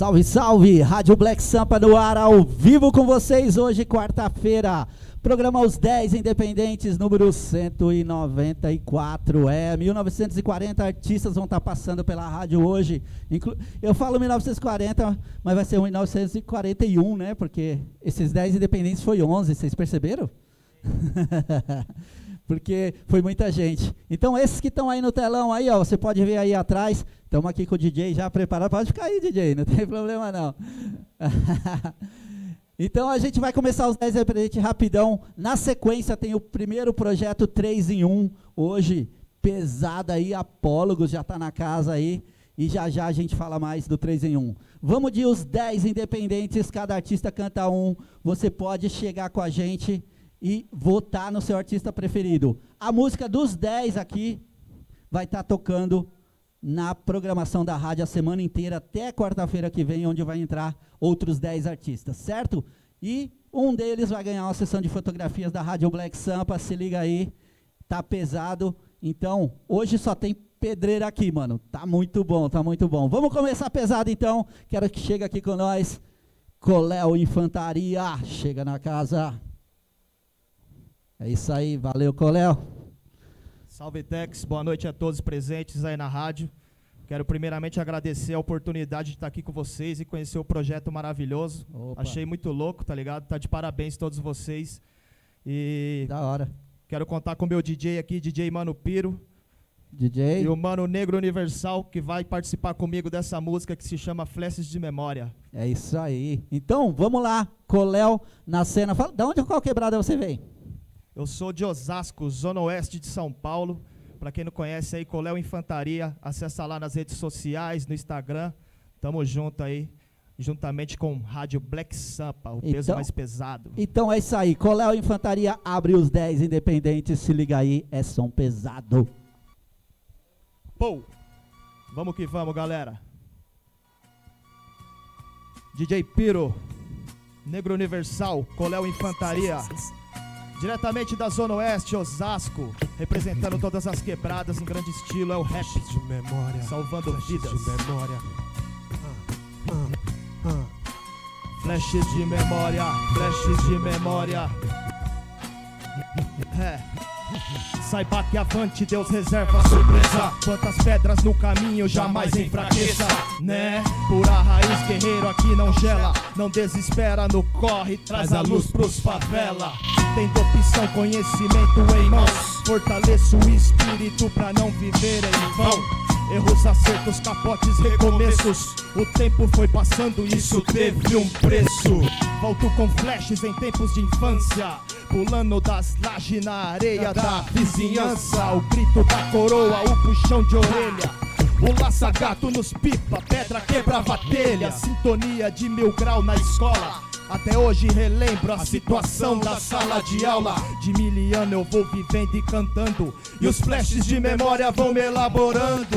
Salve, salve! Rádio Black Sampa no ar, ao vivo com vocês hoje, quarta-feira. Programa Os 10 Independentes, número 194. É, 1940 artistas vão estar passando pela rádio hoje. Inclu eu falo 1940, mas vai ser 1941, né? Porque esses 10 Independentes foi 11, vocês perceberam? Porque foi muita gente. Então, esses que estão aí no telão, aí, ó, você pode ver aí atrás. Estamos aqui com o DJ já preparado. Pode ficar aí, DJ, não tem problema não. então a gente vai começar os 10 representantes rapidão. Na sequência tem o primeiro projeto 3 em 1. Hoje, pesado aí, Apólogos já está na casa aí. E já já a gente fala mais do 3 em 1. Vamos de os 10 independentes, cada artista canta um. Você pode chegar com a gente e votar no seu artista preferido. A música dos 10 aqui vai estar tá tocando na programação da rádio a semana inteira, até quarta-feira que vem, onde vai entrar outros 10 artistas, certo? E um deles vai ganhar uma sessão de fotografias da Rádio Black Sampa, se liga aí, tá pesado. Então, hoje só tem pedreira aqui, mano. Tá muito bom, tá muito bom. Vamos começar pesado então. Quero que chegue aqui com nós. Coléu Infantaria, chega na casa. É isso aí, valeu, Coléu. Salve Tex, boa noite a todos presentes aí na rádio. Quero primeiramente agradecer a oportunidade de estar aqui com vocês e conhecer o projeto maravilhoso. Opa. Achei muito louco, tá ligado? Tá de parabéns todos vocês. E da hora. Quero contar com o meu DJ aqui, DJ Mano Piro. DJ. E o Mano Negro Universal, que vai participar comigo dessa música que se chama Flashes de Memória. É isso aí. Então, vamos lá. Coléu na cena. Fala, da onde qual quebrada você vem? Eu sou de Osasco, zona oeste de São Paulo. Para quem não conhece aí, Coléu Infantaria, acessa lá nas redes sociais, no Instagram. Tamo junto aí, juntamente com Rádio Black Sampa, o então, peso mais pesado. Então é isso aí, Coléu Infantaria abre os 10 independentes, se liga aí, é som pesado. Pô, vamos que vamos, galera. DJ Piro, Negro Universal, Coléu Infantaria. Diretamente da Zona Oeste, Osasco, representando todas as quebradas em grande estilo, é o rap de memória, salvando vidas. De memória. Ah, ah, ah. Flashes de memória, flashes de memória. É. Saiba que avante Deus reserva surpresa. Quantas pedras no caminho jamais enfraqueça Né? Pura raiz guerreiro aqui não gela. Não desespera no corre, traz a luz pros favela. Tendo opção, conhecimento em mãos. Fortaleço o espírito pra não viver em vão Erros, acertos, capotes, recomeços. O tempo foi passando, isso teve um preço. Volto com flashes em tempos de infância. Pulando das lajes na areia da vizinhança. O grito da coroa, o puxão de orelha. O laça-gato nos pipa, pedra quebrava telha. Sintonia de mil grau na escola. Até hoje relembro a situação da sala de aula. De miliano eu vou vivendo e cantando. E os flashes de memória vão me elaborando.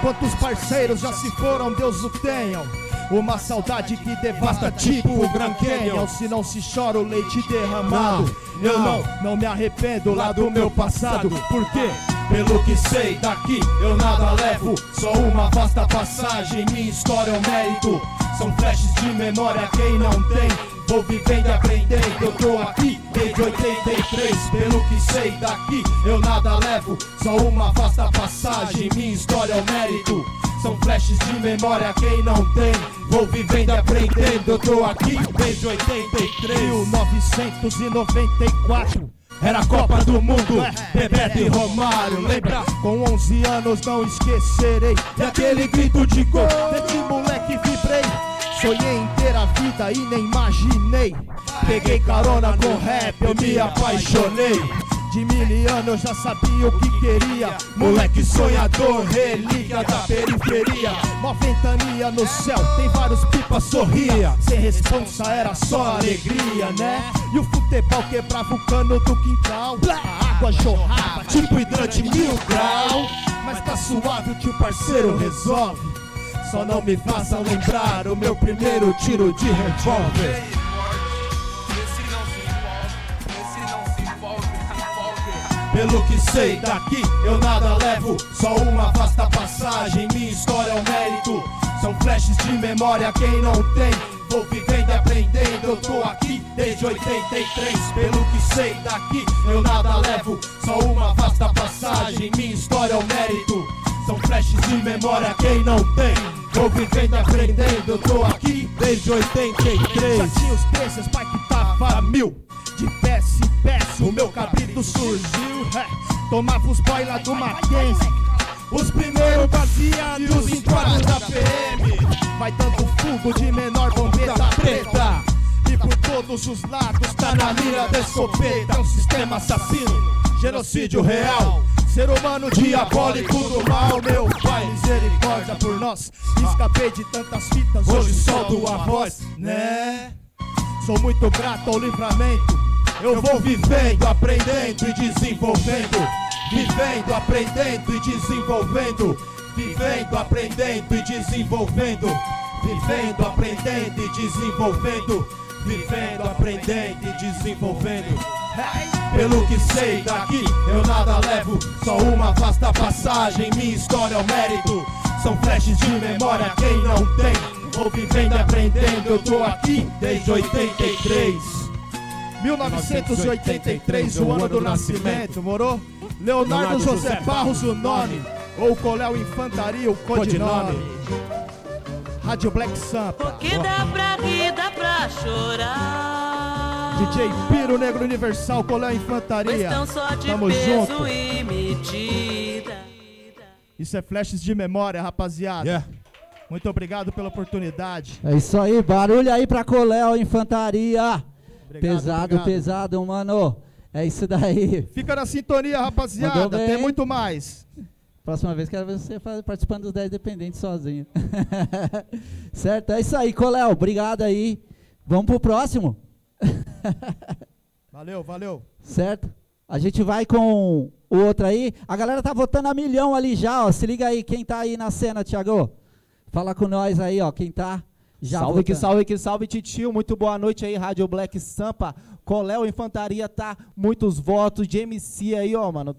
quantos parceiros já se foram, Deus o tenham. Uma saudade que devasta tipo o Grand Canyon Se não se chora o leite derramado Eu não, não me arrependo lá do meu passado Por quê? Pelo que sei daqui eu nada levo. Só uma vasta passagem, minha história é um mérito. São flashes de memória, quem não tem? Vou vivendo e aprendendo, eu tô aqui desde 83 Pelo que sei daqui eu nada levo. Só uma vasta passagem, minha história é um mérito. São flashes de memória, quem não tem? Vou vivendo e aprendendo, eu tô aqui desde 83 1994 era a Copa do Mundo, Bebeto e Romário Lembra? Com 11 anos não esquecerei E aquele grito de gol, desse moleque vibrei Sonhei ter a vida e nem imaginei. Peguei carona com rap, eu me apaixonei de mil anos eu já sabia o que queria. Moleque sonhador, relíquia da periferia. Uma ventania no céu, tem vários pipas sorria. Sem responsa era só alegria, né? E o futebol quebrava o cano do quintal. A água jorrava, tipo hidrante mil grau. Mas tá suave, o tio parceiro resolve. Só não me façam lembrar o meu primeiro tiro de revólver. Pelo que sei daqui, eu nada levo, só uma vasta passagem. Minha história é um mérito. São flashes de memória, quem não tem? Vou vivendo e aprendendo, eu tô aqui desde 83 Pelo que sei daqui, eu nada levo. Só uma vasta passagem, minha história é o mérito. São flashes de memória, quem não tem? Vou vivendo aprendendo, eu tô aqui desde 83 Já tinha os três, pai que tava mil De peça em peça, o meu cabrito surgiu é, Tomava os boy lá do Mackenzie. os primeiros baseados em quadros da PM Vai dando fogo de menor bombeta preta. E por todos os lados tá na mira da escopeta. É um sistema assassino, genocídio real. Ser humano diabólico do mal, meu pai, misericórdia por nós. Escapei de tantas fitas, hoje solto a voz, né? Sou muito grato ao livramento. Eu vou vivendo, aprendendo e desenvolvendo. Vivendo, aprendendo e desenvolvendo. Vivendo, aprendendo e desenvolvendo. Vivendo, aprendendo e desenvolvendo. Vivendo, aprendendo e desenvolvendo. Pelo que sei daqui, eu nada levo, só uma vasta passagem. Minha história é o mérito. São flashes de memória, quem não tem. Vou vivendo e aprendendo, eu tô aqui desde 83. 1983, o ano do nascimento, morou? Leonardo José Barros, o nome. Ou Coléu Infantaria, o codinome. Rádio Black Sampa. O que dá pra rir, dá pra chorar. DJ Piro Negro Universal, Coléu Infantaria. Questão só de Tamo peso junto. e medida. Isso é flashes de memória, rapaziada. Muito obrigado pela oportunidade. É isso aí, barulho aí pra Coléu Infantaria. Obrigado, pesado, obrigado. pesado, mano. É isso daí. Fica na sintonia, rapaziada. Tem muito mais. Próxima vez quero ver você participando dos 10 dependentes sozinho. certo? É isso aí, Coléu. Obrigado aí. Vamos pro próximo. Valeu, valeu. Certo? A gente vai com o outro aí. A galera tá votando a milhão ali já, ó. Se liga aí, quem tá aí na cena, Thiago? Fala com nós aí, ó. Quem tá já salve que salve que salve, titio. Muito boa noite aí, Rádio Black Sampa. Coléu Infantaria tá muitos votos de MC aí, ó, mano.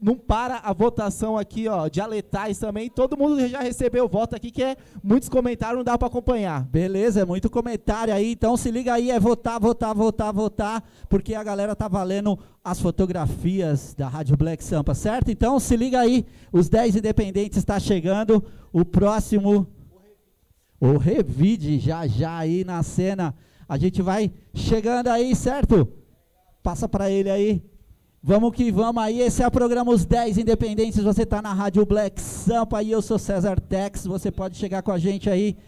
Não para a votação aqui, ó, de Aletais também. Todo mundo já recebeu voto aqui, que é muitos comentários, não dá pra acompanhar. Beleza, é muito comentário aí, então se liga aí, é votar, votar, votar, votar, porque a galera tá valendo as fotografias da Rádio Black Sampa, certo? Então se liga aí, os 10 independentes está chegando, o próximo, o Revide, já já aí na cena, a gente vai chegando aí, certo? Passa para ele aí. Vamos que vamos aí, esse é o programa Os 10 Independentes, você tá na Rádio Black Sampa e eu sou César Tex, você pode chegar com a gente aí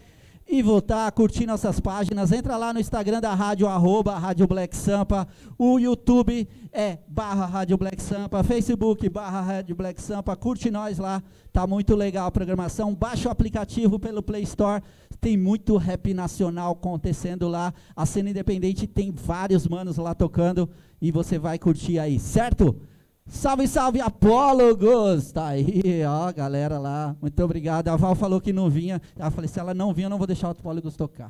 e votar, curtir nossas páginas, entra lá no Instagram da rádio, arroba Rádio Black Sampa, o YouTube é barra Rádio Black Sampa, Facebook barra Rádio Black Sampa, curte nós lá, tá muito legal a programação, baixa o aplicativo pelo Play Store, tem muito rap nacional acontecendo lá, a cena independente tem vários manos lá tocando, e você vai curtir aí, certo? Salve, salve, apólogos! Tá aí, ó, galera lá. Muito obrigado. A Val falou que não vinha. Ela falei, se ela não vinha, eu não vou deixar o apólogos tocar.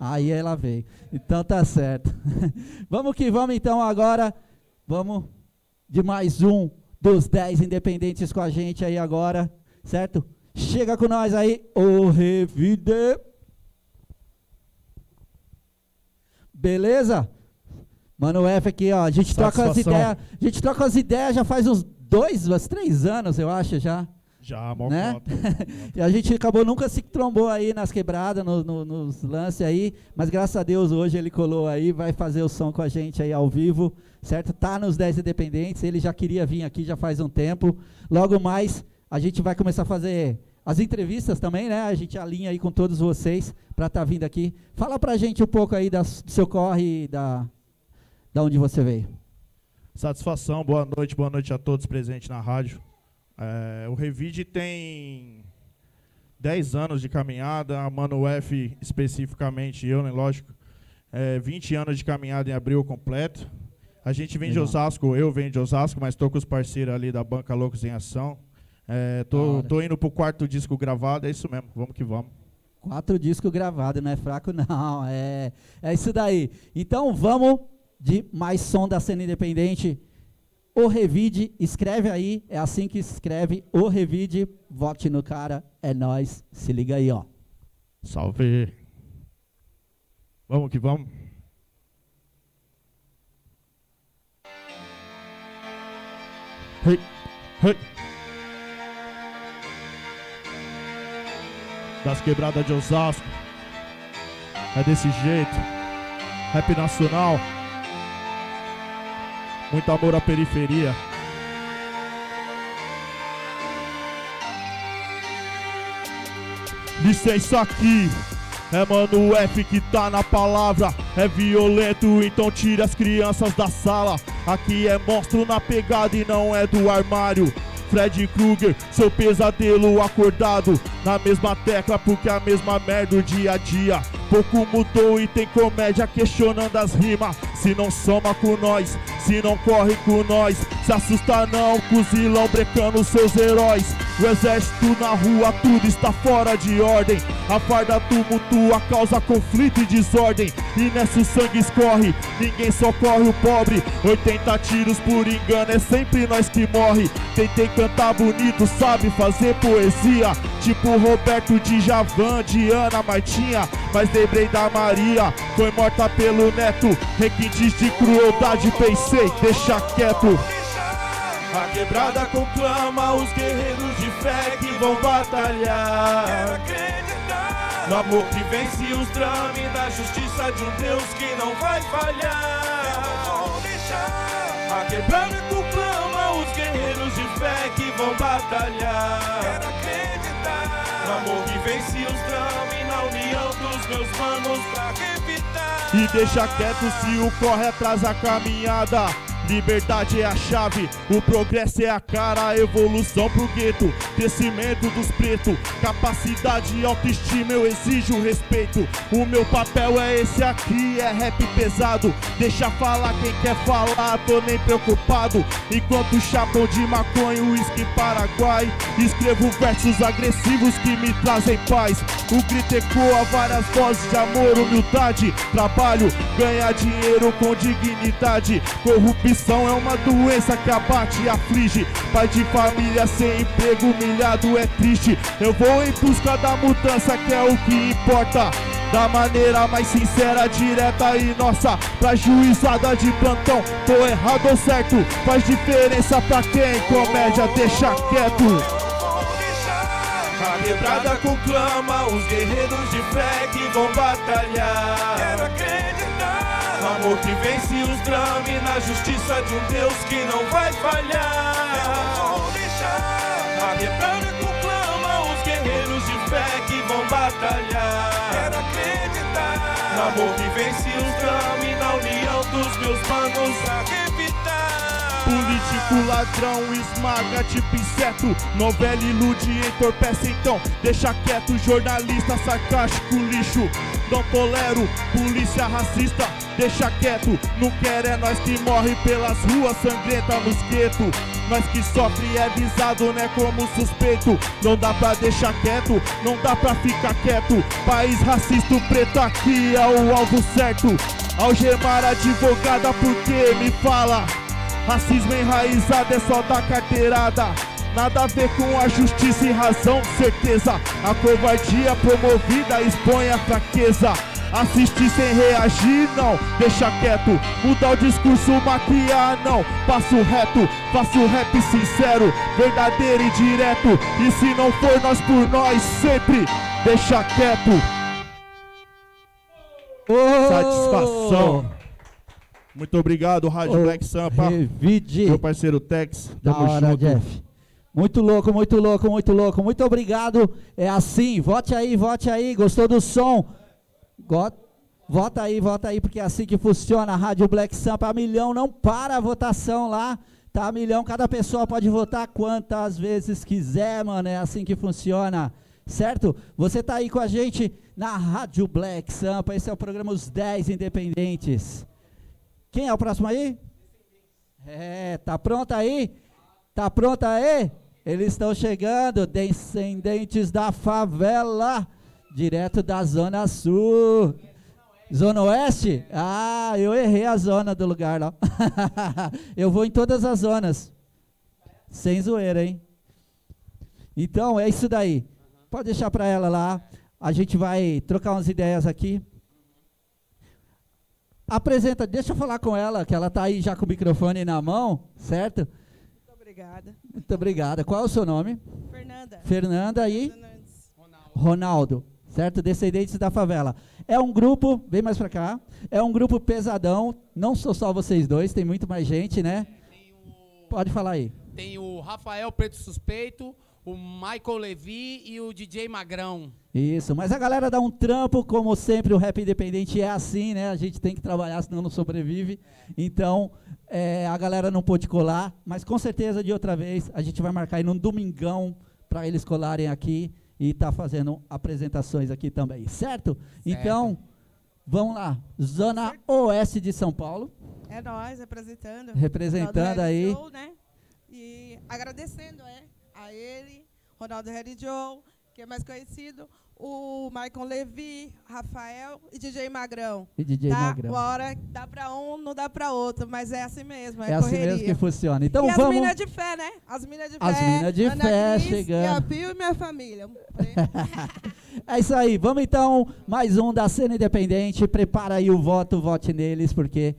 Aí ela veio. Então tá certo. vamos que vamos então agora. Vamos de mais um dos 10 independentes com a gente aí agora, certo? Chega com nós aí, o Revide. Beleza? Mano F aqui, ó. A gente troca as Satisfação. ideias. A gente troca as ideias já faz uns dois, uns três anos, eu acho, já. Já, mó Né? conta. E a gente acabou nunca se trombou aí nas quebradas, no- no- nos lances aí, mas graças a Deus hoje ele colou aí, vai fazer o som com a gente aí ao vivo, certo? Tá nos 10 Independentes, ele já queria vir aqui já faz um tempo. Logo mais a gente vai começar a fazer as entrevistas também, né? A gente alinha aí com todos vocês para estar vindo aqui. Fala pra gente um pouco aí das- do seu corre da, da onde você veio. Satisfação, boa noite, boa noite a todos presentes na rádio. É, o Revide tem 10 anos de caminhada, a Mano F especificamente, eu, né, lógico, é, 20 anos de caminhada em abril completo. A gente vem de Legal. Osasco, eu venho de Osasco, mas estou com os parceiros ali da Banca Loucos em Ação. É, tô, tô indo pro quarto disco gravado, é isso mesmo, vamos que vamos. Quatro discos gravados, não é fraco não, é, é isso daí. Então vamos de mais som da cena independente. O Revide, escreve aí, é assim que escreve o Revide, vote no cara, é nós, se liga aí, ó. Salve. Vamos que vamos. Hey, hey. Das quebradas de Osasco. É desse jeito. Rap nacional. Muito amor à periferia. Licença aqui. É mano F que tá na palavra. É violento, então tira as crianças da sala. Aqui é monstro na pegada e não é do armário. Fred Krueger, seu pesadelo acordado Na mesma tecla porque a mesma merda o dia a dia. Pouco mudou e tem comédia questionando as rimas. Se não soma com nós, se não corre com nós Se assusta não, cozilão brecando seus heróis. O exército na rua, tudo está fora de ordem. A farda tumultua, causa conflito e desordem. E nessa o sangue escorre, ninguém socorre o pobre. 80 tiros por engano, é sempre nós que morre. Tentei cantar bonito, sabe fazer poesia. Tipo Roberto de Javan, Diana Martinha. Mas lembrei da Maria, foi morta pelo neto. Requintes de crueldade, pensei, deixa quieto a quebrada conclama os guerreiros de fé que vão batalhar. No amor que vence os dramas e na justiça de um Deus que não vai falhar. A quebrada conclama os guerreiros de fé que vão batalhar. No amor que vence os dramas e na união dos meus manos pra evitar. E deixa quieto se o corre atrás a caminhada. Liberdade é a chave, o progresso é a cara, a evolução pro gueto, crescimento dos pretos, capacidade e autoestima eu exijo respeito. O meu papel é esse aqui, é rap pesado. Deixa falar quem quer falar, tô nem preocupado. Enquanto chapão de maconha, uísque Paraguai, escrevo versos agressivos que me trazem paz. O grito ecoa várias vozes de amor, humildade, trabalho, ganhar dinheiro com dignidade, corrupção é uma doença que abate e aflige. Pai de família sem emprego, humilhado é triste. Eu vou em busca da mudança, que é o que importa. Da maneira mais sincera, direta e nossa Pra juizada de plantão, tô errado ou certo Faz diferença pra quem comédia deixa quieto A quebrada conclama os guerreiros de fé que vão batalhar Quero acreditar amor que vence os dramas na justiça de um Deus que não vai falhar. A quebrada conclama os guerreiros de fé que vão batalhar. Quero acreditar. Amor que vence os dramas e na união dos meus manos evitar Político ladrão esmaga tipo inseto. Novela ilude entorpece então Deixa quieto. Jornalista sarcástico lixo. Não tolero polícia racista Deixa quieto, não quer é nós que morre pelas ruas sangrenta nos guetos Nós que sofre é visado, né, como suspeito. Não dá pra deixar quieto, não dá pra ficar quieto. País racista, o preto aqui é o alvo certo. Algemar advogada porque me fala? Racismo enraizado é só da carteirada. Nada a ver com a justiça e razão, certeza. A covardia promovida expõe a fraqueza Assistir sem reagir, não, deixa quieto Mudar o discurso, maquiar, não Passo reto, faço rap sincero Verdadeiro e direto E se não for nós por nós, sempre deixa quieto Ô, Satisfação Muito obrigado, Rádio ô, Black Sampa Revide. Meu parceiro Tex, Da tamo hora, junto Jeff. Muito louco, muito louco, muito louco. Muito obrigado. É assim, vote aí, vote aí. Gostou do som? Vota aí, vota aí, porque é assim que funciona a Rádio Black Sampa. A milhão não para a votação lá. Tá a milhão, cada pessoa pode votar quantas vezes quiser, mano. É assim que funciona. Certo? Você tá aí com a gente na Rádio Black Sampa. Esse é o programa Os 10 Independentes. Quem é o próximo aí? É, tá pronto aí? Tá pronto aí? Eles estão chegando, descendentes da favela, direto da Zona Sul. Zona Oeste? Ah, eu errei a zona do lugar lá. eu vou em todas as zonas. Sem zoeira, hein? Então, é isso daí. Pode deixar para ela lá. a gente vai trocar umas ideias aqui. Apresenta, deixa eu falar com ela, que ela está aí já com o microfone na mão, certo? Muito obrigada. Muito obrigada. Qual é o seu nome? Fernanda. Fernanda e Fernandes. Ronaldo, certo? Descendentes da favela. É um grupo, vem mais pra cá, é um grupo pesadão, não sou só vocês dois, tem muito mais gente, né? O, Pode falar aí. tem o Rafael Preto Suspeito, o Michael Levi e o DJ Magrão. Isso, mas a galera dá um trampo, como sempre, o rap independente é assim, né? A gente tem que trabalhar, senão não sobrevive. Então, é, a galera não pôde colar, mas com certeza de outra vez a gente vai marcar aí num domingão para eles colarem aqui e tá fazendo apresentações aqui também, certo? Então, vamos lá. Zona Oeste de São Paulo, É nós representando. representando Ronaldo aí. Né? E agradecendo é, a ele, Ronaldo Harry Joe, que é mais conhecido, o Maicon Levi, Rafael e DJ Magrão. E DJ tá? Magrão. Uma hora dá pra um, não dá pra outro, mas é assim mesmo, é, É assim correria. mesmo que funciona. Então e as vamos. minas de fé, né? As minas de As fé. minas de Ana fé Cris, chegando. E a Pio e minha família. É isso aí. Vamos então, mais um da cena independente. Prepara aí o voto, vote neles, porque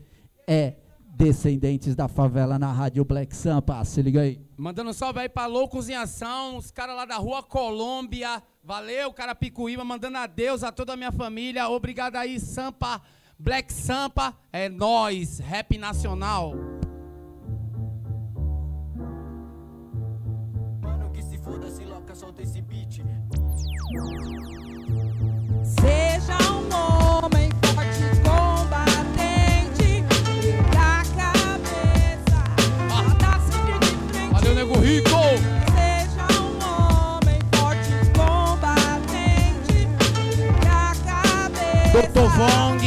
é Descendentes da Favela na Rádio Black Sampa. Se liga aí. Mandando um salve aí pra Loucos em Ação, os caras lá da rua Colômbia. Valeu, cara Picuíba, mandando adeus a toda a minha família. Obrigado aí, Sampa, Black Sampa. É nós, rap nacional. Mano, que se foda, se loca, solta esse beat. Seja um homem Dr. Vong.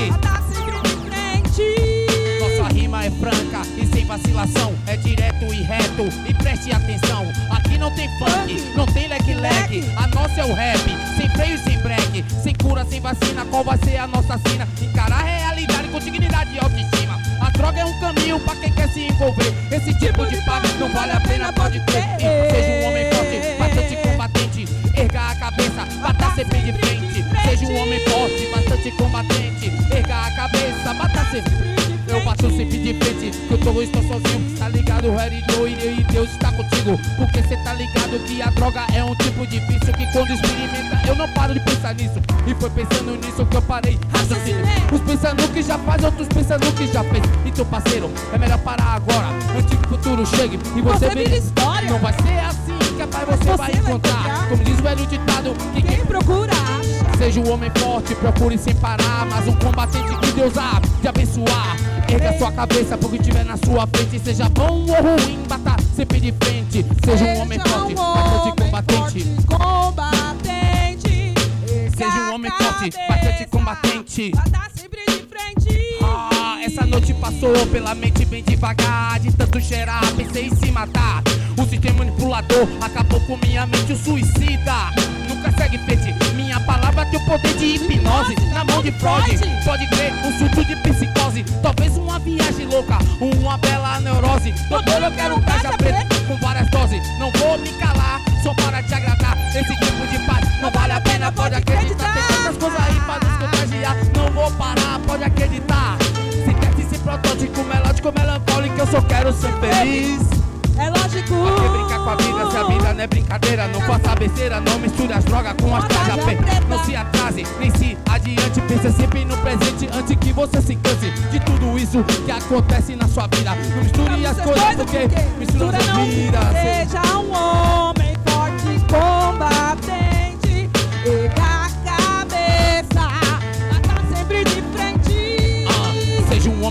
frente. Nossa rima é franca e sem vacilação, é direto e reto. E preste atenção, aqui não tem funk, não tem leque-leque. A nossa é o rap, sem freio e sem break, sem cura, sem vacina. Qual vai ser a nossa sina? Encarar a realidade com dignidade e autoestima. A droga é um caminho pra quem quer se envolver. Esse tipo de papo não vale a pena, pode crer. E seja um homem forte, bastante combatente. Erga a cabeça, bata sempre de frente. Seja um homem forte, bastante combatente. Erga a cabeça, bata sempre. Eu bato sempre de frente, que eu tô, estou sozinho. Tá ligado, Harry Joe, e Deus está contigo. Porque cê tá ligado que a droga é um tipo de vício que quando experimenta eu não paro de pensar nisso. E foi pensando nisso que eu parei. Raciocínio. Uns pensando que já faz, outros pensando que já fez. Então, parceiro, é melhor parar agora. Antes que o futuro chegue e você, Você vira história. Não vai ser assim que a paz você, Você vai vai encontrar. encontrar. Como diz o velho ditado, que quem Quem procura. Seja um homem forte, procure sem parar. Mas um combatente que Deus há de abençoar. Erga sua cabeça pro que tiver na sua frente. Seja bom ou ruim, bata sempre de frente. Seja um homem forte, bastante combatente. combatente. Seja um homem forte, bastante combatente. Sempre de frente. Ah, essa noite passou pela mente bem devagar. De tanto cheirar, pensei em se matar. O sistema manipulador acabou com minha mente, o suicida. Nunca segue frente. Tem o poder de hipnose na mão de Freud. Pode crer, um surto de psicose. Talvez uma viagem louca, uma bela neurose. Doutor, eu quero um caixa preto com várias doses. Não vou me calar, só para te agradar. Esse tipo de paz não vale a pena, pode acreditar. Tem tantas coisas aí pra nos contagiar. Não vou parar, pode acreditar. Se esse protótipo melódico, melancólico, eu só quero ser feliz. É lógico. Pra que brincar com a vida se a vida não é brincadeira? Não faça besteira, não misture as drogas com as preta. Não se atrase, nem se adiante. Pense sempre no presente antes que você se canse de tudo isso que acontece na sua vida. Não misture as coisas porque mistura as não vidas. Seja um homem forte, combatente.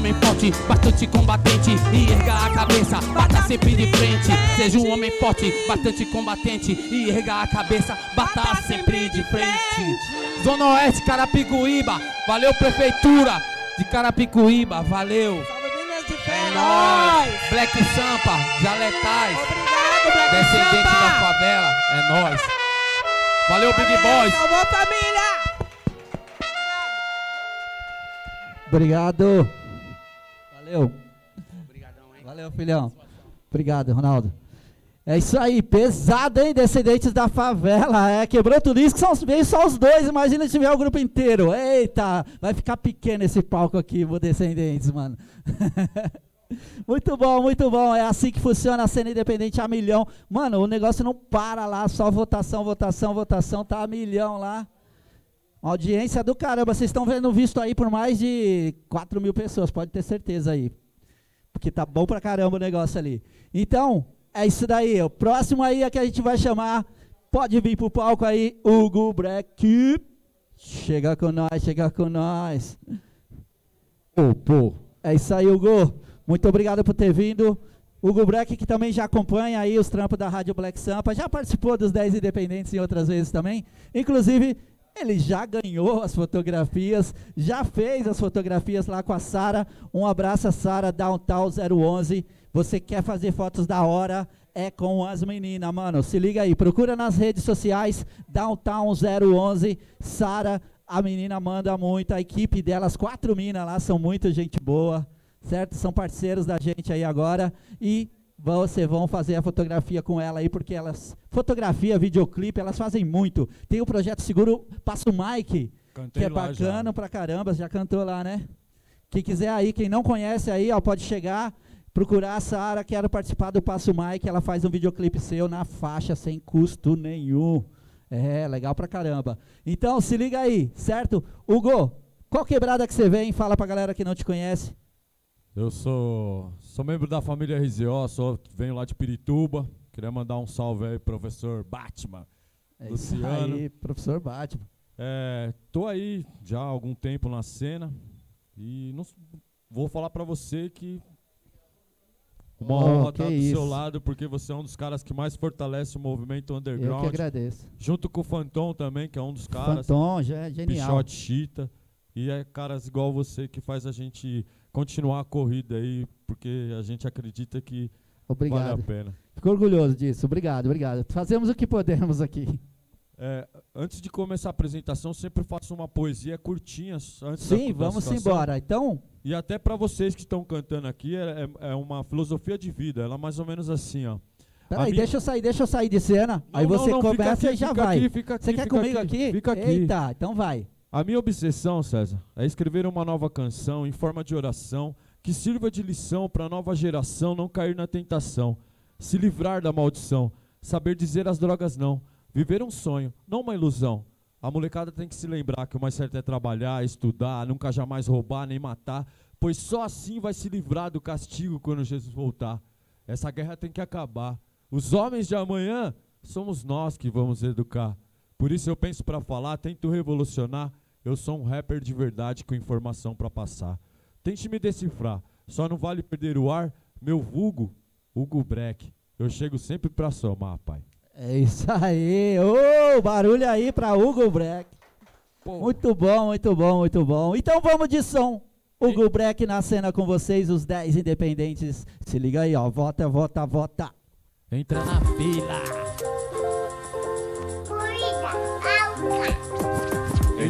Homem forte, bastante combatente e erga a cabeça, bata sempre de frente. Seja um homem forte, bastante combatente e erga a cabeça, bata sempre de frente. Zona Oeste, Carapicuíba, valeu prefeitura de Carapicuíba, valeu. Salve É nóis. nóis. Black Sampa, Jaletais, Obrigado, Black descendente Sampa. da favela, é nóis. Valeu, Big Boys. Salvou família. Obrigado. Valeu. Hein? Valeu, filhão. Obrigado, Ronaldo. É isso aí, pesado, hein? Descendentes da favela. É, quebrou tudo isso, que são, veio só os dois. Imagina se tiver o grupo inteiro. Eita, vai ficar pequeno esse palco aqui, o Descendentes, mano. muito bom, muito bom. É assim que funciona a cena independente a milhão. Mano, o negócio não para lá, só votação, votação, votação, tá a milhão lá. Audiência do caramba, vocês estão vendo visto aí por mais de 4 mil pessoas, pode ter certeza aí. Porque tá bom pra caramba o negócio ali. Então, é isso daí. O próximo aí é que a gente vai chamar. Pode vir pro palco aí, Hugo Breck. Chega com nós, chega com nós. Pô. É isso aí, Hugo. Muito obrigado por ter vindo. Hugo Breck, que também já acompanha aí os trampos da Rádio Black Sampa, já participou dos 10 Independentes em outras vezes também. Inclusive, ele já ganhou as fotografias, já fez as fotografias lá com a Sara. Um abraço Sara, Downtown 011. Você quer fazer fotos da hora? É com as meninas, mano. Se liga aí, procura nas redes sociais, Downtown 011, Sara. A menina manda muito, a equipe delas, quatro minas lá, são muito gente boa, certo? São parceiros da gente aí agora. E vocês vão fazer a fotografia com ela aí, porque elas. Fotografia, videoclipe, elas fazem muito. Tem o projeto Seguro Passo Mike, Cantei que é bacana já. pra caramba, já cantou lá, né? Quem quiser aí, quem não conhece aí, ó, pode chegar, procurar a Sara, quero participar do Passo Mike, ela faz um videoclipe seu na faixa sem custo nenhum. É, legal pra caramba. Então, se liga aí, certo? Hugo, qual quebrada que você vem? Fala pra galera que não te conhece. Eu sou, sou membro da família RZO, sou, venho lá de Pirituba. Queria mandar um salve aí, professor Batman. É Luciano. isso aí, professor Batman. É, tô aí já há algum tempo na cena e não vou falar pra você que uma Oh, honra estar do seu isso. lado, porque você é um dos caras que mais fortalece o movimento Eu que underground. agradeço. Junto com o Fantom também, que é um dos caras. Fantom, já é genial. Pichote Chita. E é caras igual você que faz a gente continuar a corrida aí, porque a gente acredita que vale a Obrigado. pena. Fico orgulhoso disso. Obrigado, obrigado. Fazemos o que podemos aqui. É, antes de começar a apresentação, sempre faço uma poesia curtinha antes Sim, vamos embora. Então, E até pra vocês que estão cantando aqui, é, é- é uma filosofia de vida. Ela é mais ou menos assim, ó. peraí, minha- deixa eu sair, deixa eu sair de cena. aí Não, você não, não, começa aqui, e já vai. aqui, aqui, você quer comigo aqui? Fica aqui. Eita, então vai. A minha obsessão, César, é escrever uma nova canção em forma de oração que sirva de lição para a nova geração não cair na tentação, se livrar da maldição, saber dizer às drogas não, viver um sonho, não uma ilusão. A molecada tem que se lembrar que o mais certo é trabalhar, estudar, nunca jamais roubar nem matar, pois só assim vai se livrar do castigo quando Jesus voltar. Essa guerra tem que acabar. Os homens de amanhã somos nós que vamos educar. Por isso eu penso pra falar, tento revolucionar. Eu sou um rapper de verdade com informação pra passar. Tente me decifrar, só não vale perder o ar. Meu vulgo, Hugo Breck. Eu chego sempre pra somar, pai. É isso aí. Ô, barulho aí pra Hugo Breck. Muito bom, muito bom, muito bom. Então vamos de som. Hugo Breck na cena com vocês, os 10 independentes. Se liga aí, ó. Vota, vota, vota. Entra na fila.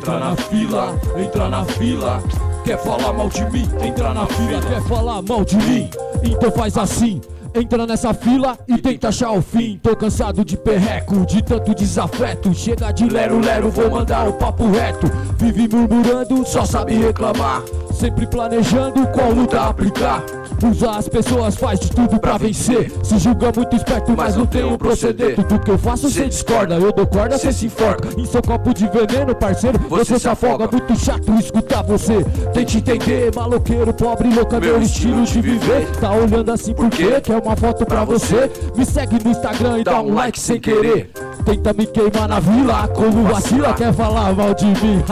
Entra na fila, entra na fila. Quer falar mal de mim? Entra na fila. Quer falar mal de mim? Então faz assim. Entra nessa fila e tenta achar o fim. Tô cansado de perreco, de tanto desafeto. Chega de lero-lero, vou mandar o papo reto. Vive murmurando, só sabe reclamar. Sempre planejando qual luta aplicar. Usa as pessoas, faz de tudo pra vencer. Se julga muito esperto, mas não tem um proceder. Tudo que eu faço, cê discorda. Eu dou corda, cê se enforca. Em seu copo de veneno, parceiro, você se afoga. Muito chato escutar você. Tente entender, maloqueiro, pobre, louca, meu estilo de viver. Tá olhando assim por quê? Quer uma foto pra você? Me segue no Instagram e dá um like sem querer. Tenta me queimar na vila, como vacila, quer falar mal de mim?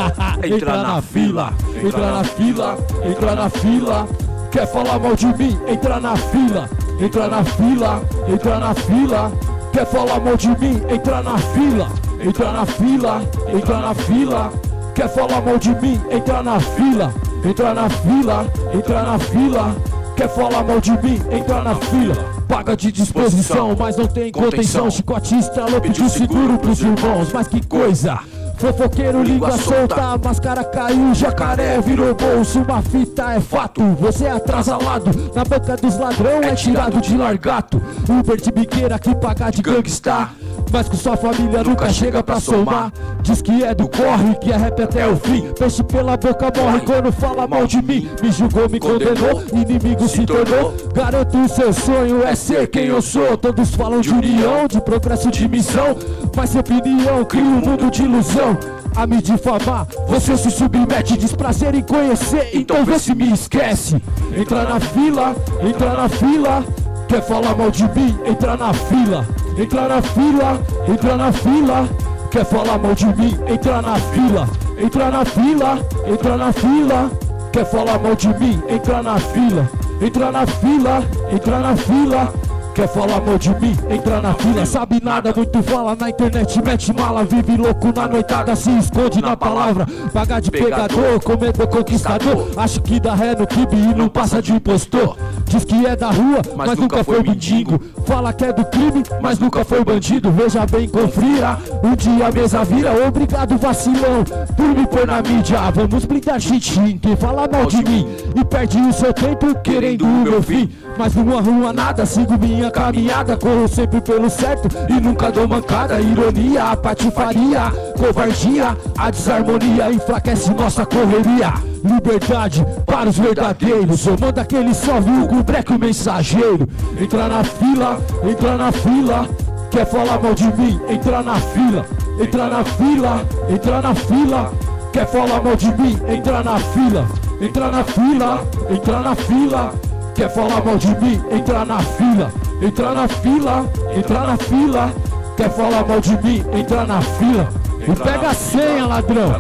entra na fila, entra na fila, entra na fila. Quer falar mal de mim? Entra na fila, entra na fila, entra na fila. Quer falar mal de mim? Entra na fila, entra na fila, entra na fila. Quer falar mal de mim? Entra na fila, entra na fila, entra na fila. Quer falar mal de mim? Entra na fila. Paga de disposição, mas não tem contenção. Chicote estralou, pediu seguro pros irmãos. Mas que coisa! Fofoqueiro, língua solta, máscara caiu, jacaré virou bolso, uma fita é fato. Você é atrasalado, na boca dos ladrão é tirado de largato. Uber de biqueira que paga de gangsta. Mas com sua família nunca chega pra somar. Diz que é do corre, que é rap até o fim. Peixe pela boca morre quando fala mal de mim. Me julgou, me condenou, inimigo se tornou. Garanto o seu sonho é ser quem eu sou. Todos falam de união, de progresso, de missão. Mas opinião cria um mundo de ilusão. A me difamar, você se submete, diz prazer em conhecer, então vê se me esquece. Entra na fila, entra na fila. Quer falar mal de mim? Entra na fila, entra na fila, entra na fila. Quer falar mal de mim? Entra na fila, entra na fila, entra na fila. Quer falar mal de mim? Entra na fila, entra na fila, entra na fila. Quer falar mal de mim? Entra na fila, sabe nada, muito fala na internet, mete mala, vive louco na noitada, se esconde na palavra. Pagar de pegador, comedor conquistador. Acho que dá ré no kibe e não passa de impostor. Diz que é da rua, mas, nunca foi mendigo. Fala que é do crime, mas nunca foi bandido. Veja bem, confira. Um dia a mesa vira, obrigado vacilão. Por me pôr na mídia, vamos blindar xixim. Quem fala mal de mim e perde o seu tempo querendo o meu fim. Mas não arruma nada, sigo minha caminhada. Corro sempre pelo certo e nunca dou mancada. Ironia, a patifaria, covardia, a desarmonia enfraquece nossa correria. Liberdade para os verdadeiros. Eu mando aquele salve, o breque mensageiro. Entra na fila, entra na fila. Quer falar mal de mim? Entra na fila, entra na fila, entra na fila. Quer falar mal de mim? Entra na fila, entra na fila, entra na fila. Quer falar mal de mim? Entra na fila, entra na fila, entra na fila. Quer falar mal de mim? Entra na fila. E pega a senha, ladrão.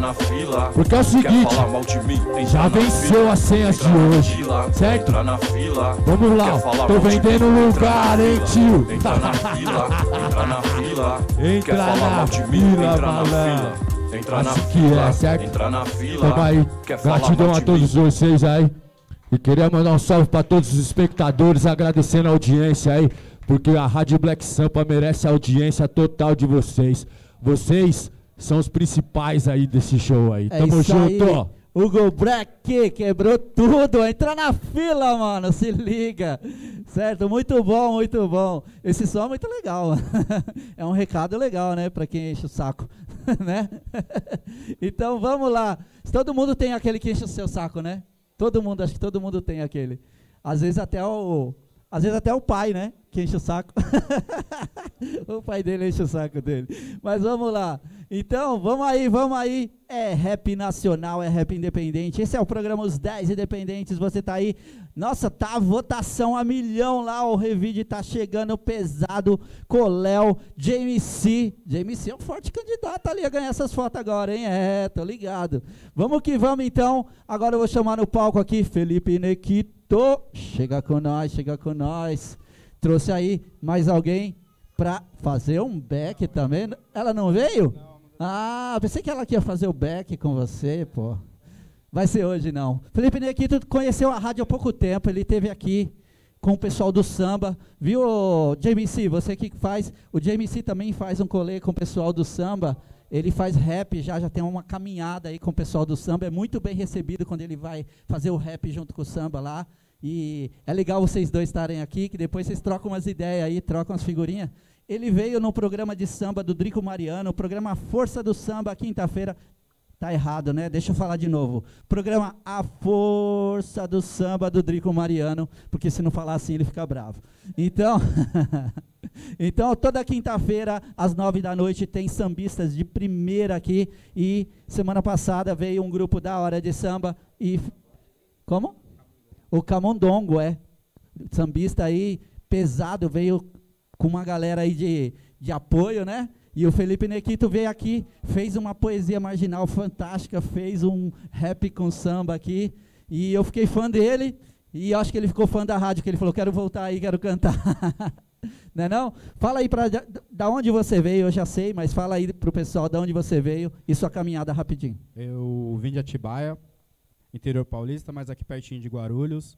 Porque é o seguinte, já venceu as senhas de hoje, certo? Vamos lá, tô vendendo lugar, hein, tio? Entra na fila, entra na fila. Entra na fila, Entra na malandro. fila. Entra na Assim fila, é, certo? entra na fila. Quer falar gratidão a todos vocês aí. E queria mandar um salve pra todos os espectadores, agradecendo a audiência aí, porque a Rádio Black Sampa merece a audiência total de vocês. Vocês são os principais aí desse show aí. É Tamo isso aí. junto. Hugo Black quebrou tudo. Entra na fila, mano. Se liga. Certo? Muito bom, muito bom. Esse som é muito legal. é um recado legal, né? Pra quem enche o saco. né? então vamos lá. Todo mundo tem aquele que enche o seu saco, né? Todo mundo, acho que todo mundo tem aquele. Às vezes até o. Às vezes até o pai, né? Que enche o saco. o pai dele enche o saco dele. Mas vamos lá. Então, vamos aí, vamos aí. É rap nacional, é rap independente. Esse é o programa Os 10 Independentes. Você tá aí. Nossa, tá a votação a milhão lá. O Revide tá chegando pesado. Coléu, JMC. JMC é um forte candidato ali a ganhar essas fotos agora, hein? É, tô ligado. Vamos que vamos então. Agora eu vou chamar no palco aqui Felipe Nequito. Chega com nós, chega com nós. Trouxe aí mais alguém pra fazer um back também. Ela não veio? Ah, pensei que ela ia fazer o back com você, pô. Vai ser hoje não. Felipe Nequito conheceu a rádio há pouco tempo, ele esteve aqui com o pessoal do samba. Viu, JMC, você que faz, o JMC também faz um colê com o pessoal do samba. Ele faz rap, já já tem uma caminhada aí com o pessoal do samba, é muito bem recebido quando ele vai fazer o rap junto com o samba lá. E é legal vocês dois estarem aqui, que depois vocês trocam umas ideias aí, trocam as figurinhas. Ele veio no programa de samba do Drico Mariano, o programa Força do Samba, quinta-feira. Tá errado, né? Deixa eu falar de novo. Programa A Força do Samba do Drico Mariano, porque se não falar assim ele fica bravo. Então, então toda quinta-feira às nove da noite tem sambistas de primeira aqui e semana passada veio um grupo da hora de samba e como? O Camundongo é sambista aí pesado veio com uma galera aí de, de apoio, né? E o Felipe Nequito veio aqui, fez uma poesia marginal fantástica, fez um rap com samba aqui, e eu fiquei fã dele, e acho que ele ficou fã da rádio, que ele falou, quero voltar aí, quero cantar. não é não? Fala aí pra, da, da onde você veio, eu já sei, mas fala aí pro pessoal da onde você veio e sua caminhada rapidinho. Eu vim de Atibaia, interior paulista, mas aqui pertinho de Guarulhos.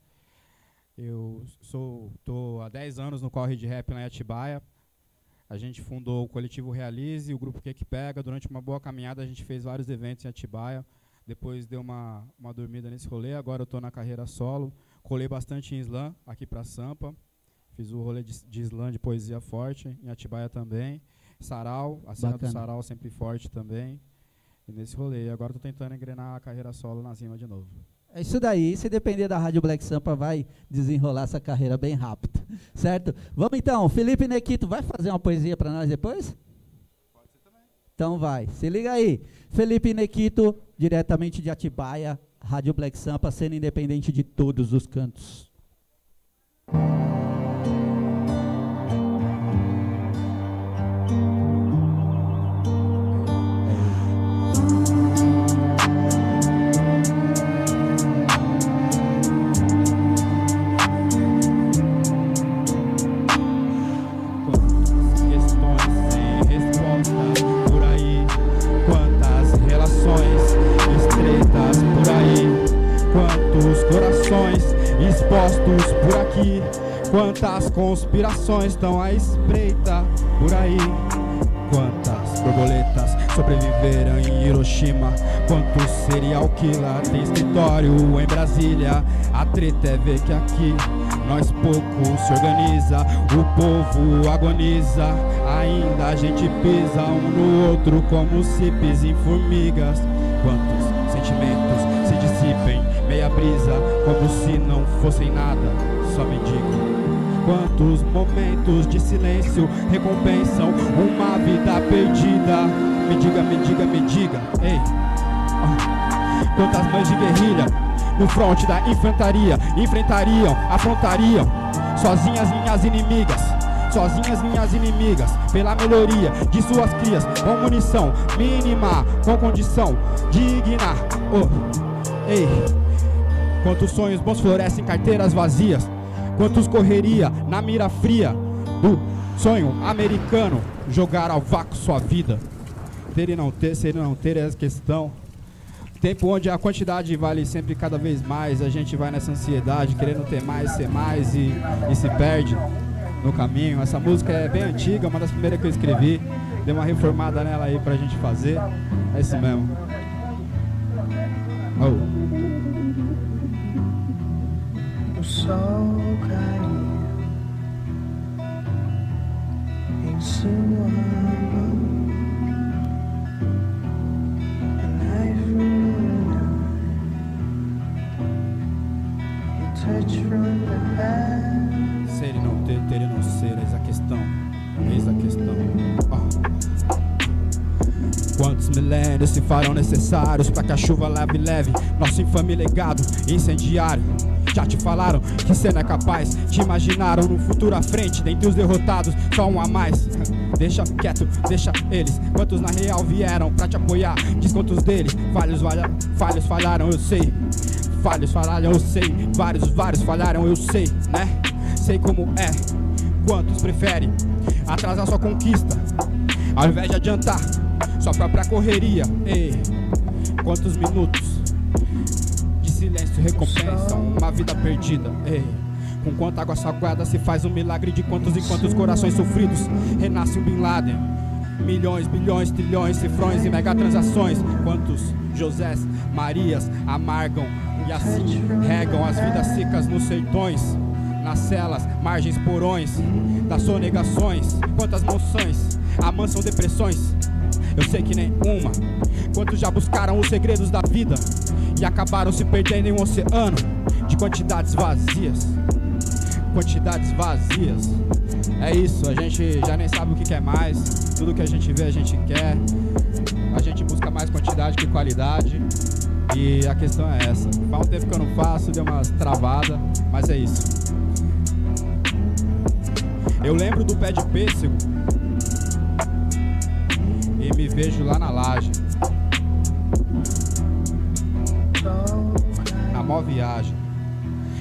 Eu sou tô há 10 anos no corre de rap lá em Atibaia. A gente fundou o coletivo Realize, o grupo Que Que Pega. Durante uma boa caminhada, a gente fez vários eventos em Atibaia. Depois deu uma, uma dormida nesse rolê. Agora eu estou na carreira solo. Colei bastante em slam, aqui para Sampa. Fiz o rolê de, de slam de poesia forte, em Atibaia também. Sarau, a cena Bacana. do Sarau sempre forte também. E nesse rolê. E agora estou tentando engrenar a carreira solo na cima de novo. É isso daí, se depender da Rádio Black Sampa, vai desenrolar essa carreira bem rápido, certo? Vamos então, Felipe Nequito, vai fazer uma poesia para nós depois? Pode ser também. Então vai, se liga aí. Felipe Nequito, diretamente de Atibaia, Rádio Black Sampa, sendo independente de todos os cantos. Aqui. Quantas conspirações estão à espreita por aí. Quantas borboletas sobreviveram em Hiroshima? Quantos serial killer tem escritório em Brasília? A treta é ver que aqui nós pouco se organiza, o povo agoniza, ainda a gente pisa um no outro como se em formigas. Quantos sentimentos se dissipem, meia brisa, como se não fossem nada, só me diga. Quantos momentos de silêncio recompensam uma vida perdida? Me diga, me diga, me diga, ei. Ah. Quantas mães de guerrilha no fronte da infantaria enfrentariam, afrontariam sozinhas minhas inimigas. Sozinhas minhas inimigas, pela melhoria de suas crias, com munição mínima, com condição digna. Oh, ei, quantos sonhos bons florescem em carteiras vazias, quantos correria na mira fria do sonho americano, jogar ao vácuo sua vida. Ter e não ter, ser e não ter é a questão. Tempo onde a quantidade vale sempre cada vez mais, a gente vai nessa ansiedade, querendo ter mais, ser mais e, e se perde no caminho. Essa música é bem antiga, uma das primeiras que eu escrevi. Dei uma reformada nela aí pra gente fazer. É isso mesmo. Oh. O sol Ser e não ter, ter e não ser, eis a questão. Eis a questão. Ah. Quantos milênios se farão necessários para que a chuva leve leve nosso infame legado incendiário? Já te falaram que cê não é capaz, te imaginaram no futuro à frente, dentre os derrotados, só um a mais. Deixa quieto, deixa eles. Quantos na real vieram pra te apoiar? Diz quantos deles, falhos, falhos falharam, eu sei. Falhos falharam, eu sei. Vários, vários falharam, eu sei, né? Sei como é. Quantos preferem atrasar sua conquista ao invés de adiantar sua própria correria? Ei, quantos minutos de silêncio recompensam uma vida perdida? Ei. Com quanta água salgada se faz um milagre de quantos e quantos corações sofridos renasce um Bin Laden. Milhões, bilhões, trilhões, cifrões e megatransações. Quantos Josés, Marias amargam e assim regam as vidas secas nos sertões, nas celas, margens, porões, das sonegações. Quantas moções amansam depressões. Eu sei que nenhuma. Quantos já buscaram os segredos da vida e acabaram se perdendo em um oceano de quantidades vazias. Quantidades vazias. É isso, a gente já nem sabe o que quer mais. Tudo que a gente vê, a gente quer. A gente busca mais quantidade que qualidade. E a questão é essa. Faz um tempo que eu não faço, deu umas travadas, mas é isso. Eu lembro do pé de pêssego vejo lá na laje. Na mó viagem.